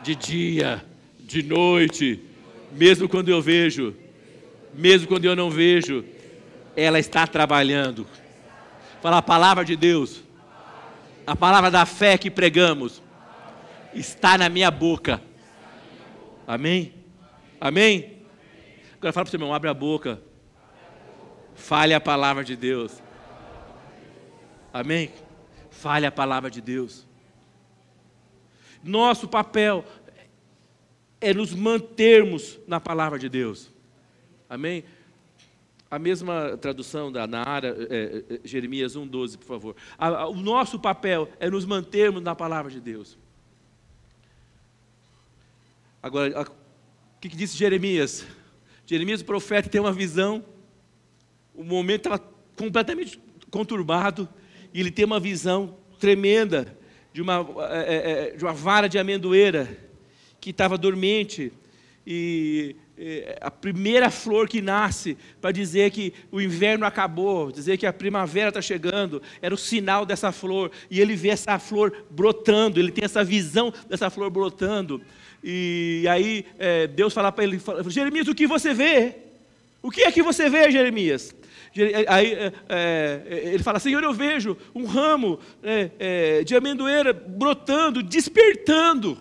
A: de dia, de noite, mesmo quando eu vejo, mesmo quando eu não vejo ela está trabalhando. Fala a palavra de Deus, a palavra da fé que pregamos, está na minha boca. Amém? Amém? Agora fala para o seu irmão, abre a boca. Fale a palavra de Deus. Amém? Fale a palavra de Deus. Nosso papel é nos mantermos na palavra de Deus. Amém? A mesma tradução da Nara, é, é, Jeremias 1,12, por favor. A, a, o nosso papel é nos mantermos na palavra de Deus. Agora, o que, que, disse Jeremias? Jeremias, o profeta, tem uma visão. O momento estava completamente conturbado. E ele tem uma visão tremenda de uma, é, de uma vara de amendoeira que estava dormente e a primeira flor que nasce para dizer que o inverno acabou, dizer que a primavera está chegando, era o sinal dessa flor, e ele vê essa flor brotando, ele tem essa visão dessa flor brotando, e aí é, Deus fala para ele: Jeremias, o que você vê? O que é que você vê, Jeremias? Aí é, ele fala: Senhor, eu vejo um ramo é de amendoeira brotando, despertando.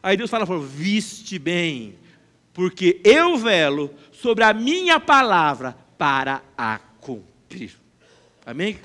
A: Aí Deus fala: Viste bem porque eu velo sobre a minha palavra para a cumprir. Amém?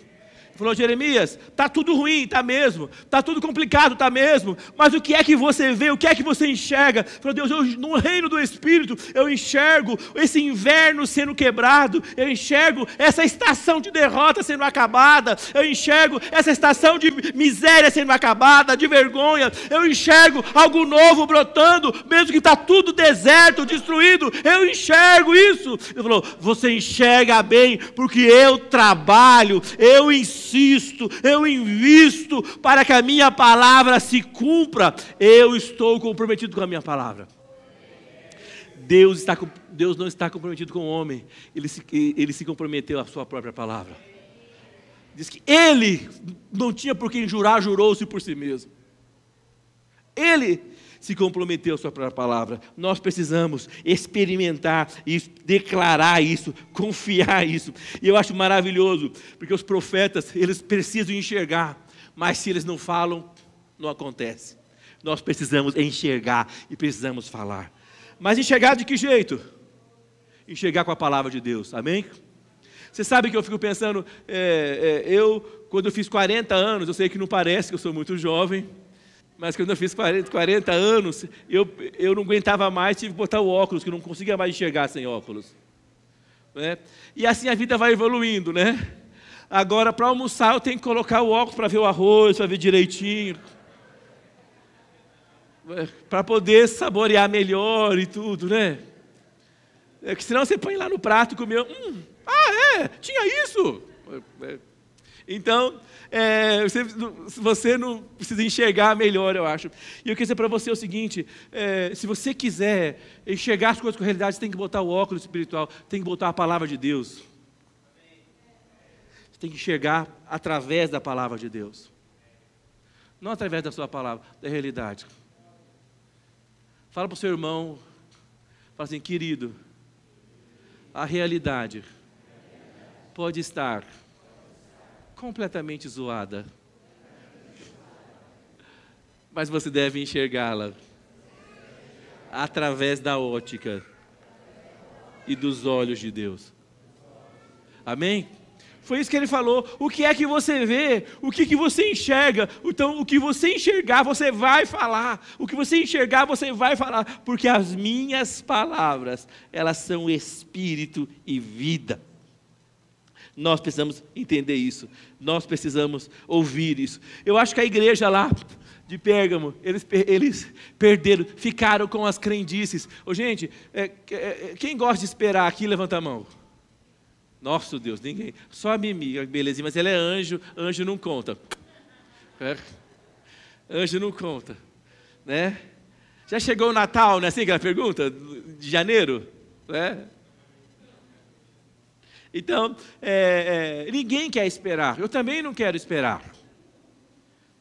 A: Falou, Jeremias, tá tudo ruim, tá mesmo, tá tudo complicado, tá mesmo, mas o que é que você vê, o que é que você enxerga? Falou, Deus, eu, no reino do Espírito, eu enxergo esse inverno sendo quebrado, eu enxergo essa estação de derrota sendo acabada, eu enxergo essa estação de miséria sendo acabada, de vergonha, eu enxergo algo novo brotando, mesmo que está tudo deserto, destruído, eu enxergo isso. Ele falou, você enxerga bem, porque eu trabalho, eu ensino insisto, eu invisto para que a minha palavra se cumpra. Eu estou comprometido com a minha palavra. Deus, está, Deus não está comprometido com o homem, ele se, ele se comprometeu à sua própria palavra. Diz que ele não tinha por quem jurar, jurou-se por si mesmo. Ele se comprometeu à sua própria palavra. Nós precisamos experimentar isso, declarar isso, confiar isso. E eu acho maravilhoso, porque os profetas, eles precisam enxergar, mas se eles não falam, não acontece. Nós precisamos enxergar e precisamos falar. Mas enxergar de que jeito? Enxergar com a palavra de Deus, amém? Você sabe que eu fico pensando, é, é, eu, quando eu fiz 40 anos, eu sei que não parece que eu sou muito jovem, mas quando eu fiz 40, 40 anos, eu, eu não aguentava mais, tive que botar o óculos, que eu não conseguia mais enxergar sem óculos. Né? E assim a vida vai evoluindo, né? Agora, para almoçar, eu tenho que colocar o óculos para ver o arroz, para ver direitinho. Para poder saborear melhor e tudo, né? É que senão você põe lá no prato e comeu. Hum, ah, é? Tinha isso? É, é. Então, é, você, você, não precisa enxergar melhor, eu acho. E eu quero dizer para você o seguinte: é, se você quiser enxergar as coisas com realidade, você tem que botar o óculos espiritual, tem que botar a palavra de Deus. Você tem que enxergar através da palavra de Deus, não através da sua palavra, da realidade. Fala para o seu irmão, fala assim, querido, a realidade pode estar completamente zoada. Mas você deve enxergá-la através da ótica e dos olhos de Deus. Amém? Foi isso que ele falou. O que é que você vê? O que, que você enxerga? Então, o que você enxergar, você vai falar. O que você enxergar, você vai falar. Porque as minhas palavras, elas são espírito e vida. Nós precisamos entender isso. Nós precisamos ouvir isso. Eu acho que a igreja lá de Pérgamo, eles, eles perderam, ficaram com as crendices. Ô, gente, é, é, quem gosta de esperar aqui, levanta a mão. Nosso Deus, ninguém. Só a Mimi, belezinha, mas ela é anjo, anjo não conta. É. Anjo não conta. Né? Já chegou o Natal, né? Assim aquela pergunta? De janeiro? Né? Então, é, é, ninguém quer esperar, eu também não quero esperar.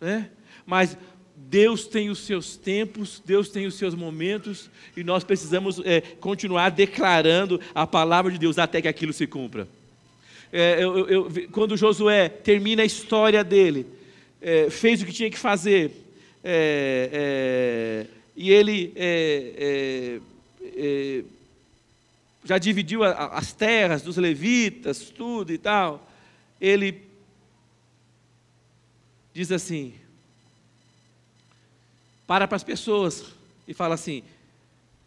A: Né? Mas Deus tem os seus tempos, Deus tem os seus momentos, e nós precisamos é, continuar declarando a palavra de Deus até que aquilo se cumpra. É, eu, eu, quando Josué termina a história dele, é, fez o que tinha que fazer, é, e ele já dividiu a, as terras dos levitas, tudo e tal, ele diz assim: para para as pessoas e fala assim: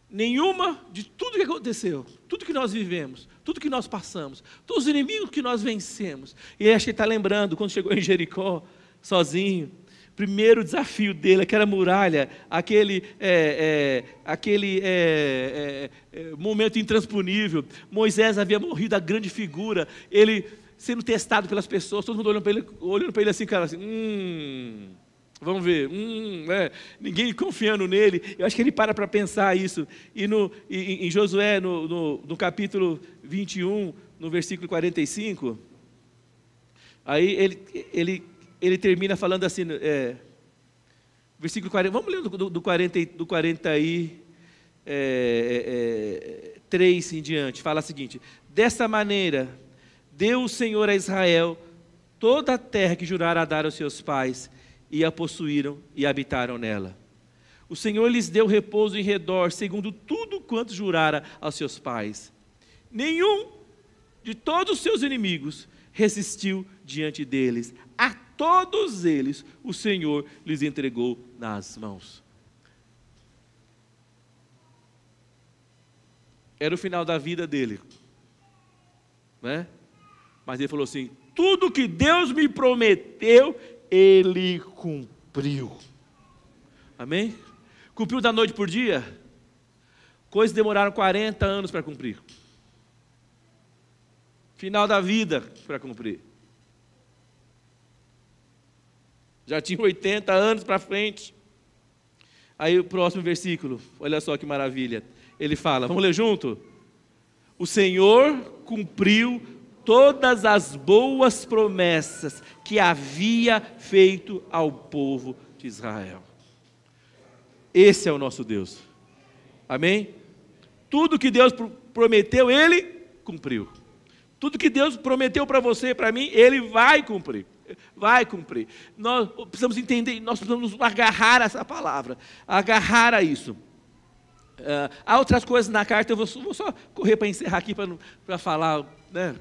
A: nenhuma de tudo que aconteceu, tudo que nós vivemos, tudo que nós passamos, todos os inimigos que nós vencemos. E acho que ele está lembrando quando chegou em Jericó, sozinho, primeiro desafio dele, aquela muralha, aquele, é, é, aquele é, é, é, momento intransponível. Moisés havia morrido, a grande figura, ele sendo testado pelas pessoas, todo mundo olhando para ele, olhando para ele assim, cara, assim, hum, Vamos ver. Hum, é, ninguém confiando nele. Eu acho que ele para para pensar isso. E no, em, em Josué, no, no, no, capítulo 21, no versículo 45, aí ele, ele, ele termina falando assim, é, versículo 40, vamos ler do, do 40, do 40 e, é, é, 3 em diante, fala o seguinte, dessa maneira, deu o Senhor a Israel toda a terra que jurara dar aos seus pais, e a possuíram e habitaram nela. O Senhor lhes deu repouso em redor, segundo tudo quanto jurara aos seus pais. Nenhum de todos os seus inimigos resistiu diante deles. Todos eles o Senhor lhes entregou nas mãos. Era o final da vida dele. Né? Mas ele falou assim: tudo que Deus me prometeu, ele cumpriu. Amém? Cumpriu da noite por dia? Coisas demoraram 40 anos para cumprir. Final da vida para cumprir. Já tinha 80 anos para frente. Aí o próximo versículo, olha só que maravilha. Ele fala, vamos ler junto? O Senhor cumpriu todas as boas promessas que havia feito ao povo de Israel. Esse é o nosso Deus. Amém? Tudo que Deus prometeu, Ele cumpriu. Tudo que Deus prometeu para você e para mim, Ele vai cumprir. Vai cumprir. Nós precisamos entender, nós precisamos agarrar essa palavra, agarrar a isso. Uh, há outras coisas na carta, eu vou, vou só correr para encerrar aqui para falar, né?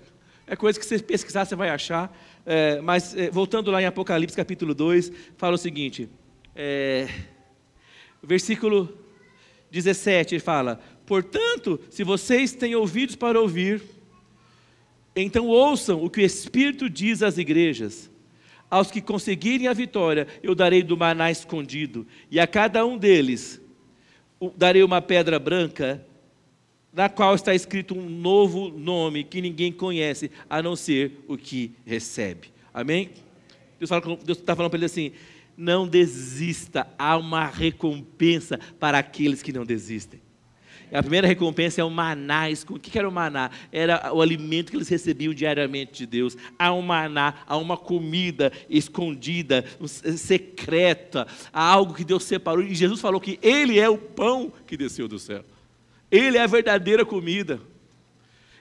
A: É coisa que você pesquisar, você vai achar. É, mas, é, voltando lá em Apocalipse capítulo 2, fala o seguinte: é, versículo 17, ele fala: Portanto, se vocês têm ouvidos para ouvir, então ouçam o que o Espírito diz às igrejas. Aos que conseguirem a vitória, eu darei do maná escondido, e a cada um deles darei uma pedra branca na qual está escrito um novo nome que ninguém conhece, a não ser o que recebe. Amém? Deus está falando para ele assim: não desista, há uma recompensa para aqueles que não desistem. A primeira recompensa é o maná. O que era o maná? Era o alimento que eles recebiam diariamente de Deus. Há um maná, há uma comida escondida, secreta, há algo que Deus separou. E Jesus falou que Ele é o pão que desceu do céu. Ele é a verdadeira comida.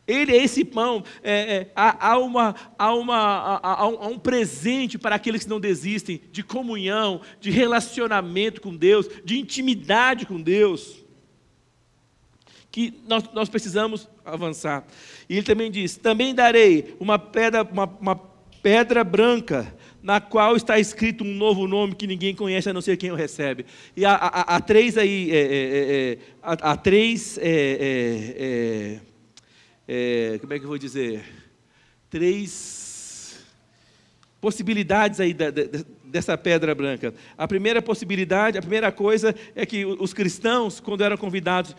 A: Ele é esse pão. É, é, há, há, uma, há, uma, há, há, um presente para aqueles que não desistem de comunhão, de relacionamento com Deus, de intimidade com Deus. Que nós, nós precisamos avançar. E ele também diz: também darei uma pedra, uma, uma pedra branca na qual está escrito um novo nome que ninguém conhece a não ser quem o recebe. E há, há, há três aí, é, é, é, é há, há, três, é, é, como é que eu vou dizer? Três possibilidades aí da, da, dessa pedra branca. A primeira possibilidade, a primeira coisa é que os cristãos, quando eram convidados,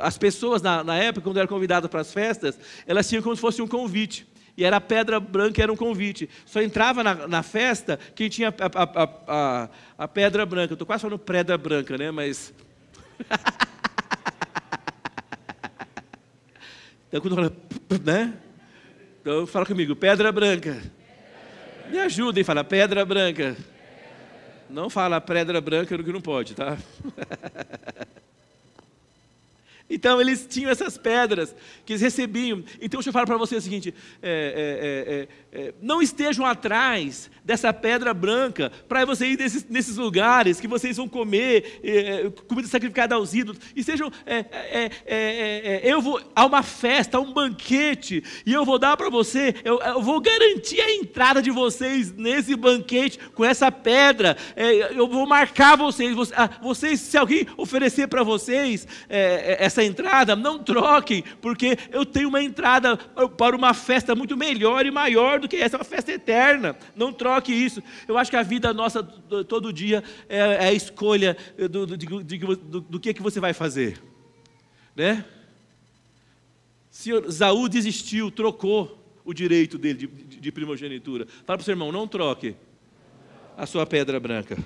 A: as pessoas na, na época, quando eram convidadas para as festas, elas tinham como se fosse um convite e era pedra branca, era um convite. Só entrava na, na festa quem tinha a, a, a, a pedra branca. Estou quase falando pedra branca, né? Mas. *laughs* então, quando fala, né? Então, fala comigo, pedra branca. Me ajudem, fala pedra branca. Não fala pedra branca no que não pode, tá? *laughs* Então eles tinham essas pedras que eles recebiam. Então deixa eu falar para você o seguinte: é, é, é, é, não estejam atrás dessa pedra branca para você ir nesses, nesses, lugares que vocês vão comer é, é, comida sacrificada aos ídolos. E sejam, eu vou a uma festa, a um banquete, e eu vou dar para você, eu, eu, vou garantir a entrada de vocês nesse banquete com essa pedra. eu vou marcar vocês, vocês, se alguém oferecer para vocês essa essa entrada, não troquem, porque eu tenho uma entrada para uma festa muito melhor e maior do que essa, uma festa eterna. Não troque isso. Eu acho que a vida nossa todo dia é, é a escolha do, do, do, do, que, que você vai fazer. Né? Senhor, Zaú desistiu, trocou o direito dele de, de, de primogenitura. Fala para o seu irmão, não troque a sua pedra branca.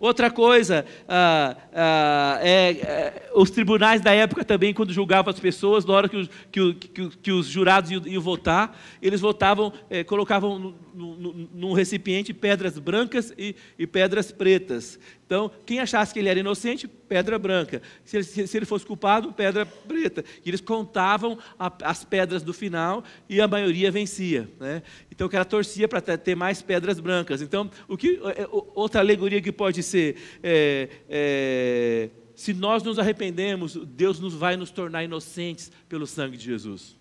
A: Outra coisa, ah, ah, é, é, os tribunais da época também, quando julgavam as pessoas, na hora que os, que, que, que os jurados iam, iam, votar, eles votavam, é, colocavam num recipiente pedras brancas e, e, pedras pretas. Então, quem achasse que ele era inocente, pedra branca. Se ele, se ele fosse culpado, pedra preta. E eles contavam a, as pedras do final e a maioria vencia. Né? Então, o cara torcia para ter mais pedras brancas. Então, o que, é, é, outra alegoria que pode ser. É, é, se nós nos arrependemos, Deus nos vai nos tornar inocentes pelo sangue de Jesus.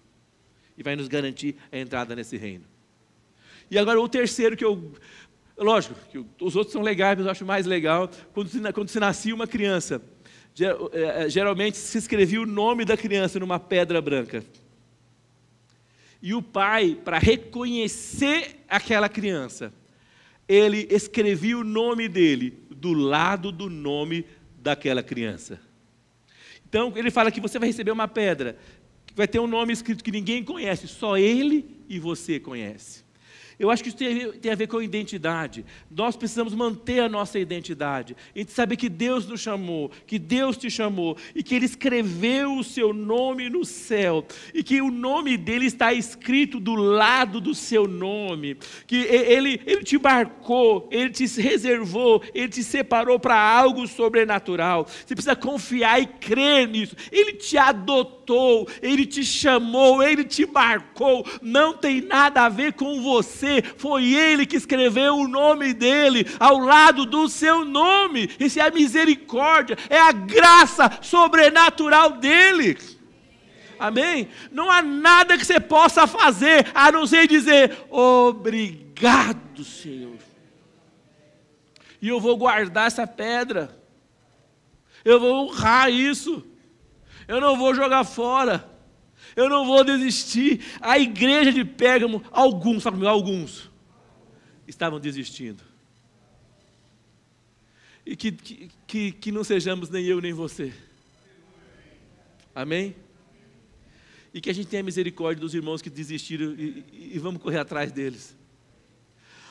A: E vai nos garantir a entrada nesse reino. E agora o terceiro que eu. Lógico, que os outros são legais, mas eu acho mais legal. Quando se, quando se nascia uma criança, é, é, geralmente se escrevia o nome da criança numa pedra branca. E o pai, para reconhecer aquela criança, ele escrevia o nome dele do lado do nome daquela criança. Então, ele fala que você vai receber uma pedra, que vai ter um nome escrito que ninguém conhece, só ele e você conhece. Eu acho que isso tem, tem, a ver com identidade. Nós precisamos manter a nossa identidade. E saber que Deus nos chamou, que Deus te chamou, e que Ele escreveu o seu nome no céu, e que o nome dele está escrito do lado do seu nome, que Ele, ele te marcou, Ele te reservou, Ele te separou para algo sobrenatural. Você precisa confiar e crer nisso. Ele te adotou, Ele te chamou, Ele te marcou. Não tem nada a ver com você você, foi Ele que escreveu o nome dele ao lado do seu nome. Isso é a misericórdia, é a graça sobrenatural dele. Amém? Não há nada que você possa fazer a não ser dizer obrigado, Senhor. E eu vou guardar essa pedra. Eu vou honrar isso. Eu não vou jogar fora. Eu não vou desistir. A igreja de Pérgamo, alguns, alguns, estavam desistindo. E que, que, que não sejamos nem eu nem você. Amém? E que a gente tenha misericórdia dos irmãos que desistiram e, e, e vamos correr atrás deles.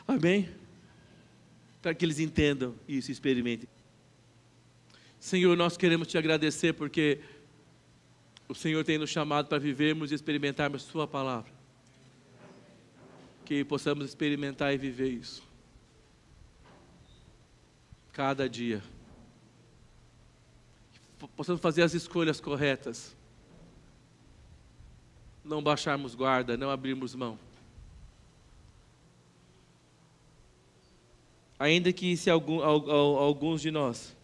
A: Amém? Para que eles entendam isso e experimentem. Senhor, nós queremos te agradecer porque o Senhor tem nos chamado para vivermos e experimentarmos Sua palavra. Que possamos experimentar e viver isso. Cada dia. Possamos fazer as escolhas corretas. Não baixarmos guarda, não abrirmos mão. Ainda que se algum, alguns de nós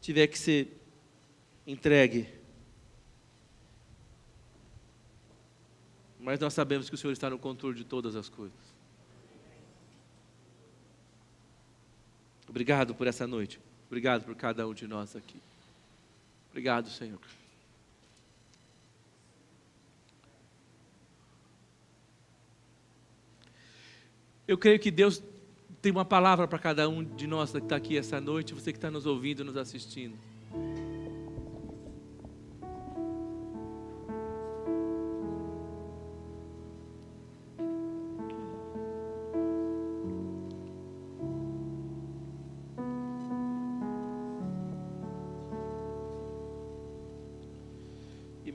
A: tiver que ser entregue Mas nós sabemos que o Senhor está no controle de todas as coisas. Obrigado por essa noite. Obrigado por cada um de nós aqui. Obrigado, Senhor. Eu creio que Deus tem uma palavra para cada um de nós que está aqui essa noite, você que está nos ouvindo, nos assistindo.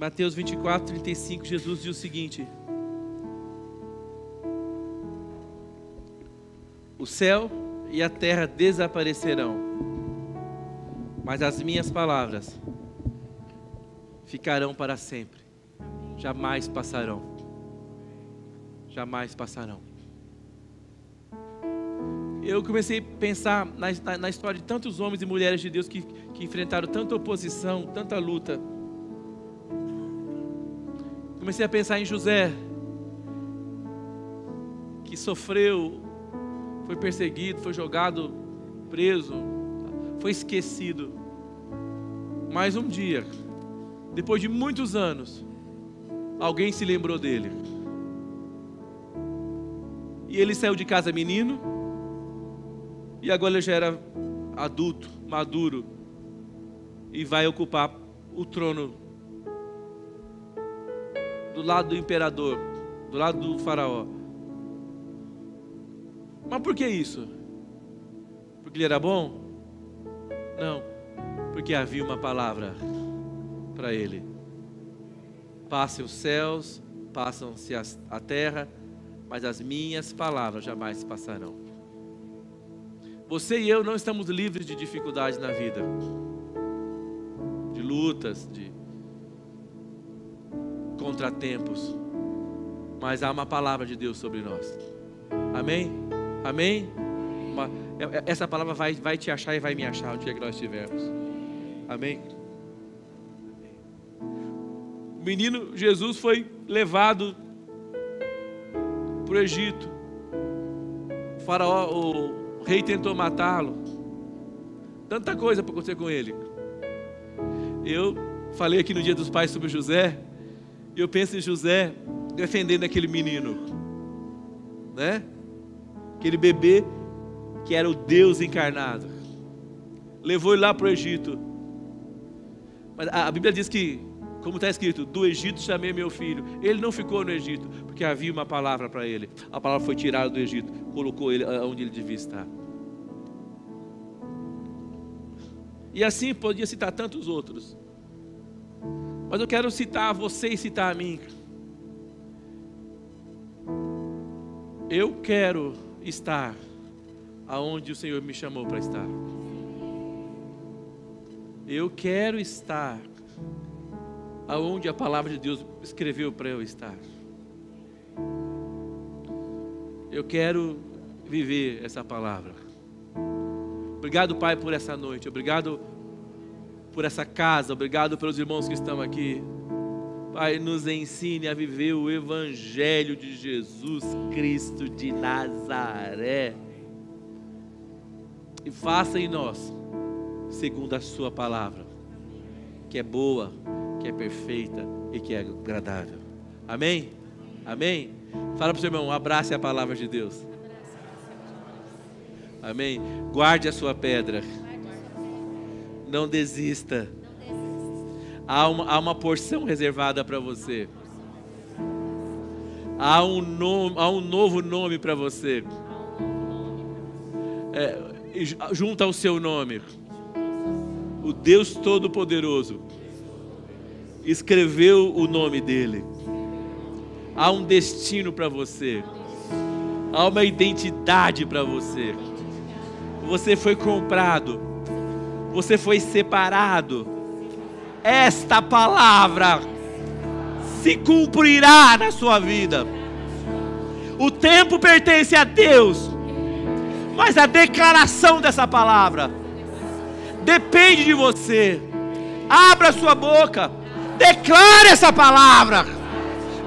A: Mateus 24, 35, Jesus diz o seguinte: O céu e a terra desaparecerão, mas as minhas palavras ficarão para sempre, jamais passarão. Jamais passarão. Eu comecei a pensar na, na, na história de tantos homens e mulheres de Deus que, que enfrentaram tanta oposição, tanta luta Comecei a pensar em José, que sofreu, foi perseguido, foi jogado preso, foi esquecido. Mas um dia, depois de muitos anos, alguém se lembrou dele. E ele saiu de casa menino, e agora ele já era adulto, maduro, e vai ocupar o trono do lado do imperador, do lado do faraó. Mas por que isso? Porque ele era bom? Não, porque havia uma palavra para ele. Passem os céus, passam-se a terra, mas as minhas palavras jamais passarão. Você e eu não estamos livres de dificuldades na vida, de lutas, de contratempos, mas há uma palavra de Deus sobre nós. Amém? Amém? É, é, essa palavra vai, vai te achar e vai me achar onde é que nós estivermos. Amém? O menino Jesus foi levado para o Egito. O faraó, o rei tentou matá-lo. Tanta coisa para acontecer com ele. Eu falei aqui no Dia dos Pais sobre José. E eu penso em José defendendo aquele menino, né? Aquele bebê que era o Deus encarnado. Levou ele lá para o Egito. Mas a Bíblia diz que, como está escrito, do Egito chamei meu filho. Ele não ficou no Egito, porque havia uma palavra para ele. A palavra foi tirada do Egito, colocou ele onde ele devia estar. E assim podia citar tantos outros. Mas eu quero citar você e citar a mim. Eu quero estar aonde o Senhor me chamou para estar. Eu quero estar aonde a palavra de Deus escreveu para eu estar. Eu quero viver essa palavra. Obrigado, Pai, por essa noite. Obrigado por essa casa. Obrigado pelos irmãos que estão aqui. Pai, nos ensine a viver o Evangelho de Jesus Cristo de Nazaré e faça em nós segundo a Sua palavra, que é boa, que é perfeita e que é agradável. Amém? Amém? Fala para o seu irmão, abrace a palavra de Deus. Amém? Guarde a sua pedra. Não desista. Há uma, há uma porção reservada para você. Há um, nome, há um novo nome para você. É, junto ao seu nome. O Deus Todo-Poderoso escreveu o nome dele. Há um destino para você. Há uma identidade para você. Você foi comprado. Você foi separado. Esta palavra se cumprirá na sua vida. O tempo pertence a Deus mas a declaração dessa palavra depende de você. Abra sua boca, declare essa palavra.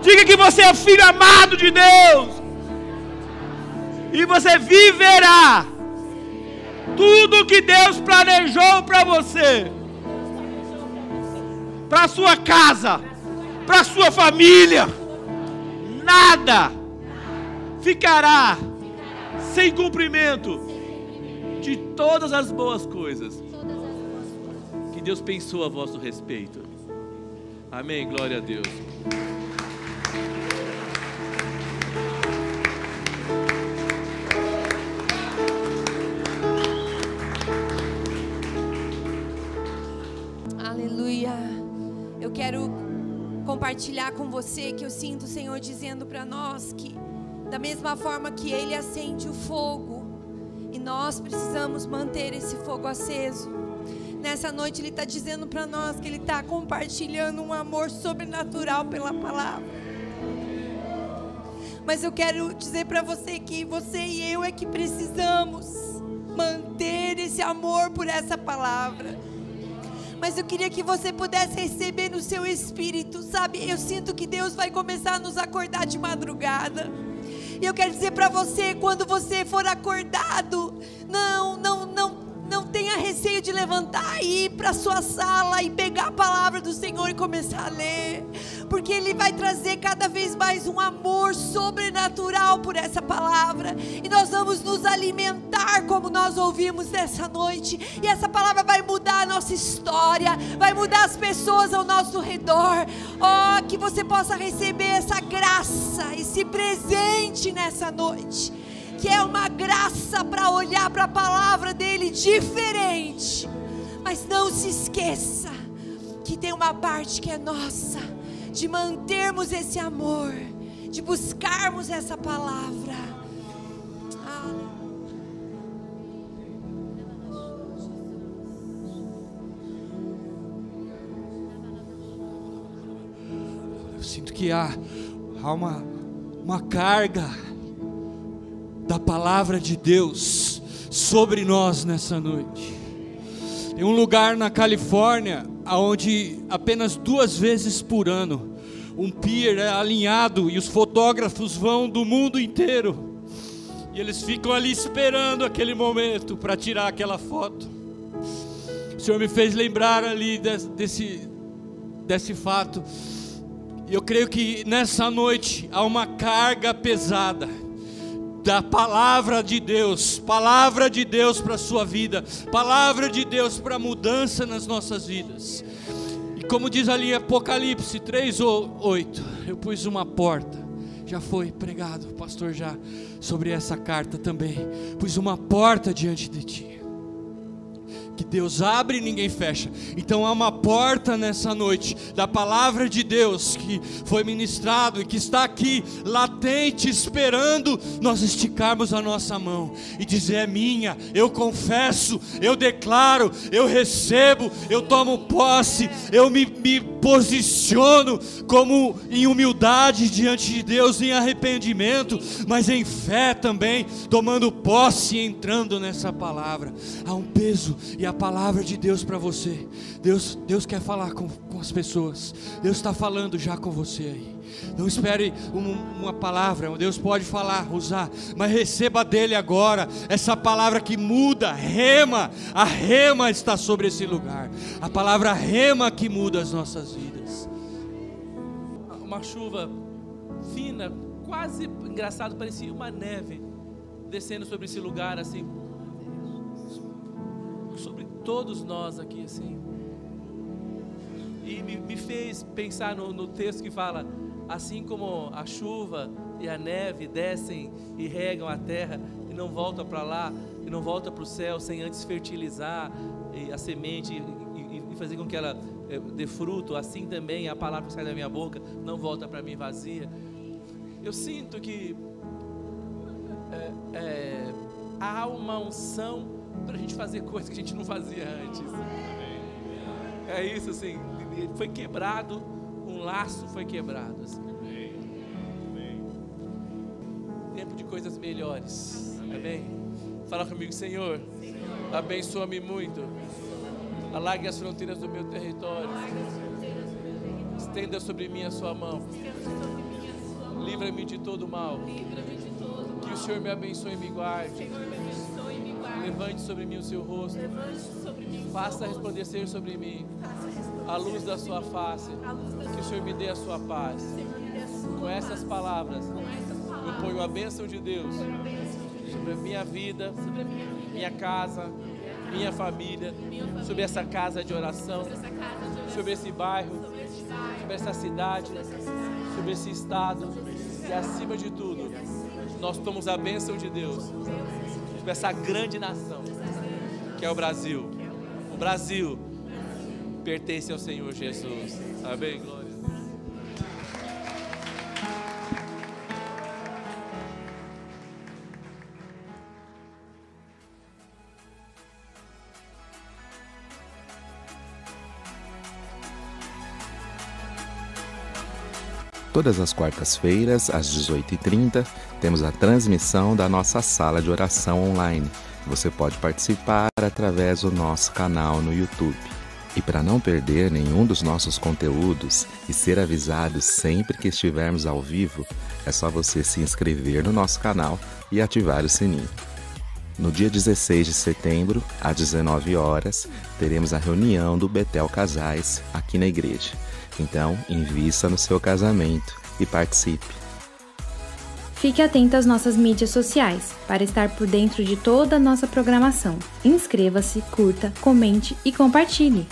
A: Diga que você é filho amado de Deus. E você viverá tudo que Deus planejou para você, para sua casa, para sua família. Nada ficará sem cumprimento de todas as boas coisas que Deus pensou a vosso respeito. Amém. Glória a Deus.
B: Quero compartilhar com você que eu sinto o Senhor dizendo para nós que da mesma forma que Ele acende o fogo, e nós precisamos manter esse fogo aceso. Nessa noite Ele está dizendo para nós que Ele está compartilhando um amor sobrenatural pela palavra. Mas eu quero dizer para você que você e eu é que precisamos manter esse amor por essa palavra. Mas eu queria que você pudesse receber no seu espírito, sabe? Eu sinto que Deus vai começar a nos acordar de madrugada. E eu quero dizer para você, quando você for acordado, não, não, não não tenha receio de levantar e ir para sua sala e pegar a palavra do Senhor e começar a ler, porque Ele vai trazer cada vez mais um amor sobrenatural por essa palavra, e nós vamos nos alimentar como nós ouvimos nessa noite, e essa palavra vai mudar a nossa história, vai mudar as pessoas ao nosso redor. Oh, que você possa receber essa graça, esse presente nessa noite que é uma graça para olhar para a palavra dele diferente. Mas não se esqueça que tem uma parte que é nossa, de mantermos esse amor, de buscarmos essa palavra.
C: Eu sinto que há, há uma, uma carga da palavra de Deus sobre nós nessa noite. Tem um lugar na Califórnia onde apenas duas vezes por ano um pier é alinhado e os fotógrafos vão do mundo inteiro e eles ficam ali esperando aquele momento para tirar aquela foto. O Senhor me fez lembrar ali desse, desse, desse fato. Eu creio que nessa noite há uma carga pesada da palavra de Deus, palavra de Deus para a sua vida, palavra de Deus para mudança nas nossas vidas. E como diz ali Apocalipse 3 ou 8, eu pus uma porta. Já foi pregado, pastor já sobre essa carta também. Pus uma porta diante de ti que Deus abre e ninguém fecha. Então há uma porta nessa noite da palavra de Deus que foi ministrado e que está aqui latente esperando nós esticarmos a nossa mão e dizer é minha, eu confesso, eu declaro, eu recebo, eu tomo posse, eu me, me posiciono como em humildade diante de Deus, em arrependimento, mas em fé também, tomando posse e entrando nessa palavra. Há um peso e a palavra de Deus para você. Deus, Deus quer falar com, com as pessoas. Deus está falando já com você aí. Não espere uma, uma palavra, Deus pode falar, usar, mas receba dele agora essa palavra que muda, rema, a rema está sobre esse lugar, a palavra rema que muda as nossas vidas.
A: Uma chuva fina, quase engraçado, parecia uma neve descendo sobre esse lugar assim, todos nós aqui assim. E me, me fez pensar no, no texto que fala: assim como a chuva e a neve descem e regam a terra e não voltam para lá, e não volta para o céu sem antes fertilizar a semente e, e, e, fazer com que ela eh, dê fruto, assim também a palavra que sai da minha boca não volta para mim vazia. Eu sinto que é, é, há uma unção para a gente fazer coisas que a gente não fazia antes. É isso, assim, foi quebrado, um laço foi quebrado. Assim. Tempo de coisas melhores. Amém? Fala comigo, Senhor. Abençoa-me muito. Alargue as fronteiras do meu território. Estenda sobre mim a sua mão. Livra-me de todo mal. Que o Senhor me abençoe e me guarde. Levante sobre mim o seu rosto. Faça resplandecer sobre mim a luz da sua face. Que o Senhor me dê a sua paz. Com essas palavras, eu ponho a bênção de Deus sobre a minha vida, minha casa, minha família, sobre essa casa de oração, sobre esse bairro, sobre essa cidade, sobre esse estado e acima de tudo, nós tomamos a bênção de Deus essa grande nação que é o Brasil. O Brasil pertence ao Senhor Jesus. Amém, glória.
D: Todas as quartas-feiras, às 18h30, temos a transmissão da nossa sala de oração online. Você pode participar através do nosso canal no YouTube. E para não perder nenhum dos nossos conteúdos e ser avisado sempre que estivermos ao vivo, é só você se inscrever no nosso canal e ativar o sininho. No dia 16 de setembro, às 19 horas, teremos a reunião do Betel Casais aqui na igreja. Então, invista no seu casamento e participe.
E: Fique atento às nossas mídias sociais para estar por dentro de toda a nossa programação. Inscreva-se, curta, comente e compartilhe.